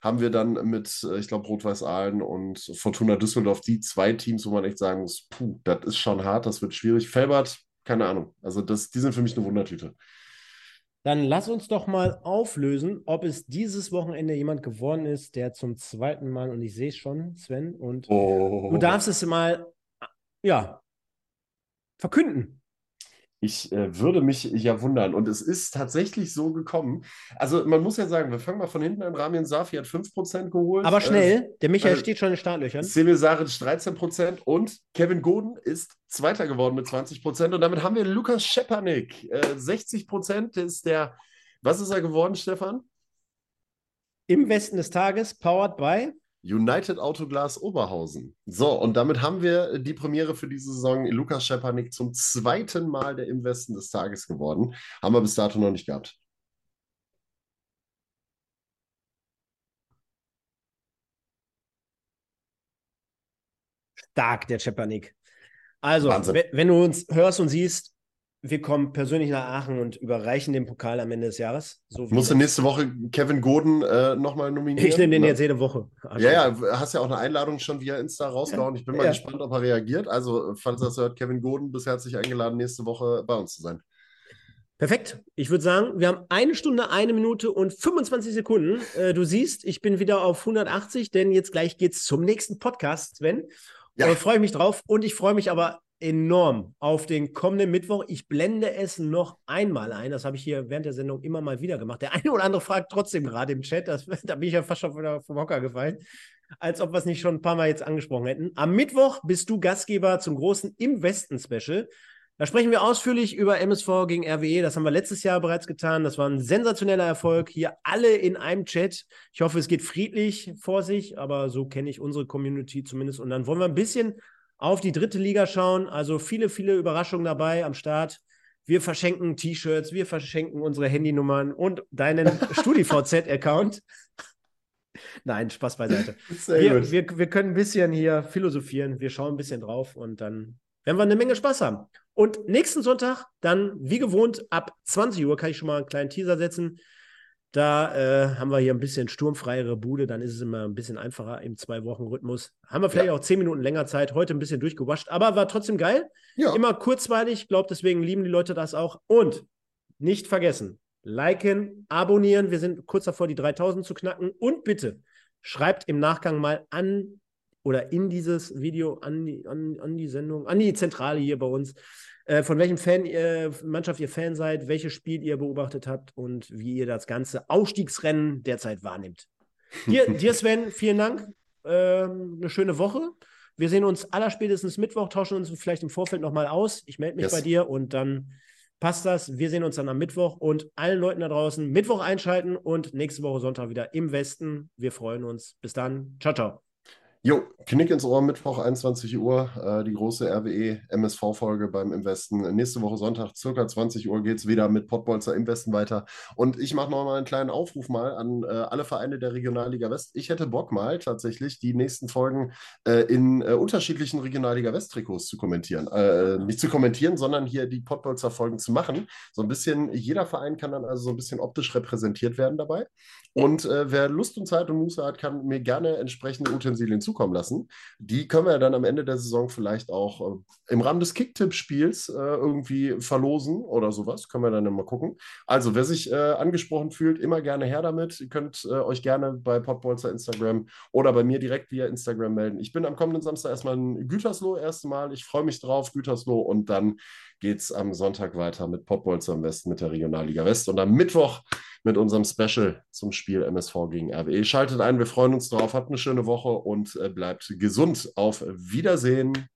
haben wir dann mit, äh, ich glaube, Rot-Weiß Aalen und Fortuna Düsseldorf die zwei Teams, wo man echt sagen muss, puh, das ist schon hart, das wird schwierig. Felbert, keine Ahnung. Also das, die sind für mich eine Wundertüte. Dann lass uns doch mal auflösen, ob es dieses Wochenende jemand geworden ist, der zum zweiten Mal, und ich sehe es schon, Sven, und oh. du darfst es mal, ja, verkünden. Ich äh, würde mich ja wundern. Und es ist tatsächlich so gekommen. Also, man muss ja sagen, wir fangen mal von hinten an. Ramien Safi hat 5% geholt. Aber schnell. Äh, der Michael äh, steht schon in den Startlöchern. Semir Saric 13% und Kevin Goden ist Zweiter geworden mit 20%. Und damit haben wir Lukas Schepanik. Äh, 60% ist der. Was ist er geworden, Stefan? Im Westen des Tages, powered by United Autoglas Oberhausen. So, und damit haben wir die Premiere für diese Saison. Lukas Schepanik zum zweiten Mal der im Westen des Tages geworden. Haben wir bis dato noch nicht gehabt. Stark, der Schepanik. Also, wenn du uns hörst und siehst, wir kommen persönlich nach Aachen und überreichen den Pokal am Ende des Jahres. So Musst du nächste Woche Kevin Goden äh, nochmal nominieren? Ich nehme den ne? jetzt jede Woche. Also ja, ja, hast ja auch eine Einladung schon via Insta rausgehauen. Ich bin mal ja. gespannt, ob er reagiert. Also, falls er das hört, Kevin Goden, bis herzlich eingeladen, nächste Woche bei uns zu sein. Perfekt. Ich würde sagen, wir haben eine Stunde, eine Minute und 25 Sekunden. Äh, du siehst, ich bin wieder auf 180, denn jetzt gleich geht es zum nächsten Podcast, Sven. Ja. Äh, freue ich mich drauf und ich freue mich aber enorm auf den kommenden Mittwoch. Ich blende es noch einmal ein. Das habe ich hier während der Sendung immer mal wieder gemacht. Der eine oder andere fragt trotzdem gerade im Chat. Das, da bin ich ja fast schon wieder vom Hocker gefallen. Als ob wir es nicht schon ein paar Mal jetzt angesprochen hätten. Am Mittwoch bist du Gastgeber zum großen Im Westen Special. Da sprechen wir ausführlich über MSV gegen RWE. Das haben wir letztes Jahr bereits getan. Das war ein sensationeller Erfolg. Hier alle in einem Chat. Ich hoffe, es geht friedlich vor sich, aber so kenne ich unsere Community zumindest. Und dann wollen wir ein bisschen auf die dritte Liga schauen. Also viele, viele Überraschungen dabei am Start. Wir verschenken T-Shirts, wir verschenken unsere Handynummern und deinen StudiVZ-Account. Nein, Spaß beiseite. Wir, wir, wir können ein bisschen hier philosophieren, wir schauen ein bisschen drauf und dann werden wir eine Menge Spaß haben. Und nächsten Sonntag dann, wie gewohnt, ab 20 Uhr kann ich schon mal einen kleinen Teaser setzen. Da äh, haben wir hier ein bisschen sturmfreiere Bude, dann ist es immer ein bisschen einfacher im Zwei-Wochen-Rhythmus. Haben wir vielleicht ja. auch zehn Minuten länger Zeit, heute ein bisschen durchgewascht, aber war trotzdem geil. Ja. Immer kurzweilig, ich glaube, deswegen lieben die Leute das auch. Und nicht vergessen, liken, abonnieren. Wir sind kurz davor, die 3000 zu knacken. Und bitte schreibt im Nachgang mal an oder in dieses Video an die, an, an die Sendung, an die Zentrale hier bei uns, äh, von welchem Fan ihr, Mannschaft ihr Fan seid, welches Spiel ihr beobachtet habt und wie ihr das ganze Aufstiegsrennen derzeit wahrnehmt. Dir, dir Sven, vielen Dank. Äh, eine schöne Woche. Wir sehen uns allerspätestens Mittwoch, tauschen uns vielleicht im Vorfeld nochmal aus. Ich melde mich yes. bei dir und dann passt das. Wir sehen uns dann am Mittwoch und allen Leuten da draußen Mittwoch einschalten und nächste Woche Sonntag wieder im Westen. Wir freuen uns. Bis dann. Ciao, ciao. Jo, Knick ins Ohr, Mittwoch, 21 Uhr, äh, die große RWE-MSV-Folge beim Investen. Nächste Woche Sonntag, circa 20 Uhr, geht es wieder mit Pottbolzer im Westen weiter. Und ich mache nochmal einen kleinen Aufruf mal an äh, alle Vereine der Regionalliga West. Ich hätte Bock mal tatsächlich, die nächsten Folgen äh, in äh, unterschiedlichen Regionalliga West-Trikots zu kommentieren. Äh, nicht zu kommentieren, sondern hier die Pottbolzer Folgen zu machen. So ein bisschen, jeder Verein kann dann also so ein bisschen optisch repräsentiert werden dabei. Und äh, wer Lust und Zeit und Muße hat, kann mir gerne entsprechende Utensilien zukommen lassen. Die können wir dann am Ende der Saison vielleicht auch äh, im Rahmen des Kicktipp-Spiels äh, irgendwie verlosen oder sowas. Können wir dann mal gucken. Also, wer sich äh, angesprochen fühlt, immer gerne her damit. Ihr könnt äh, euch gerne bei Podbolzer Instagram oder bei mir direkt via Instagram melden. Ich bin am kommenden Samstag erstmal in Gütersloh erstmal. Ich freue mich drauf, Gütersloh. Und dann geht es am Sonntag weiter mit Podbolzer am Westen mit der Regionalliga West. Und am Mittwoch mit unserem Special zum Spiel MSV gegen RWE. Schaltet ein, wir freuen uns drauf, habt eine schöne Woche und äh, bleibt gesund. Auf Wiedersehen.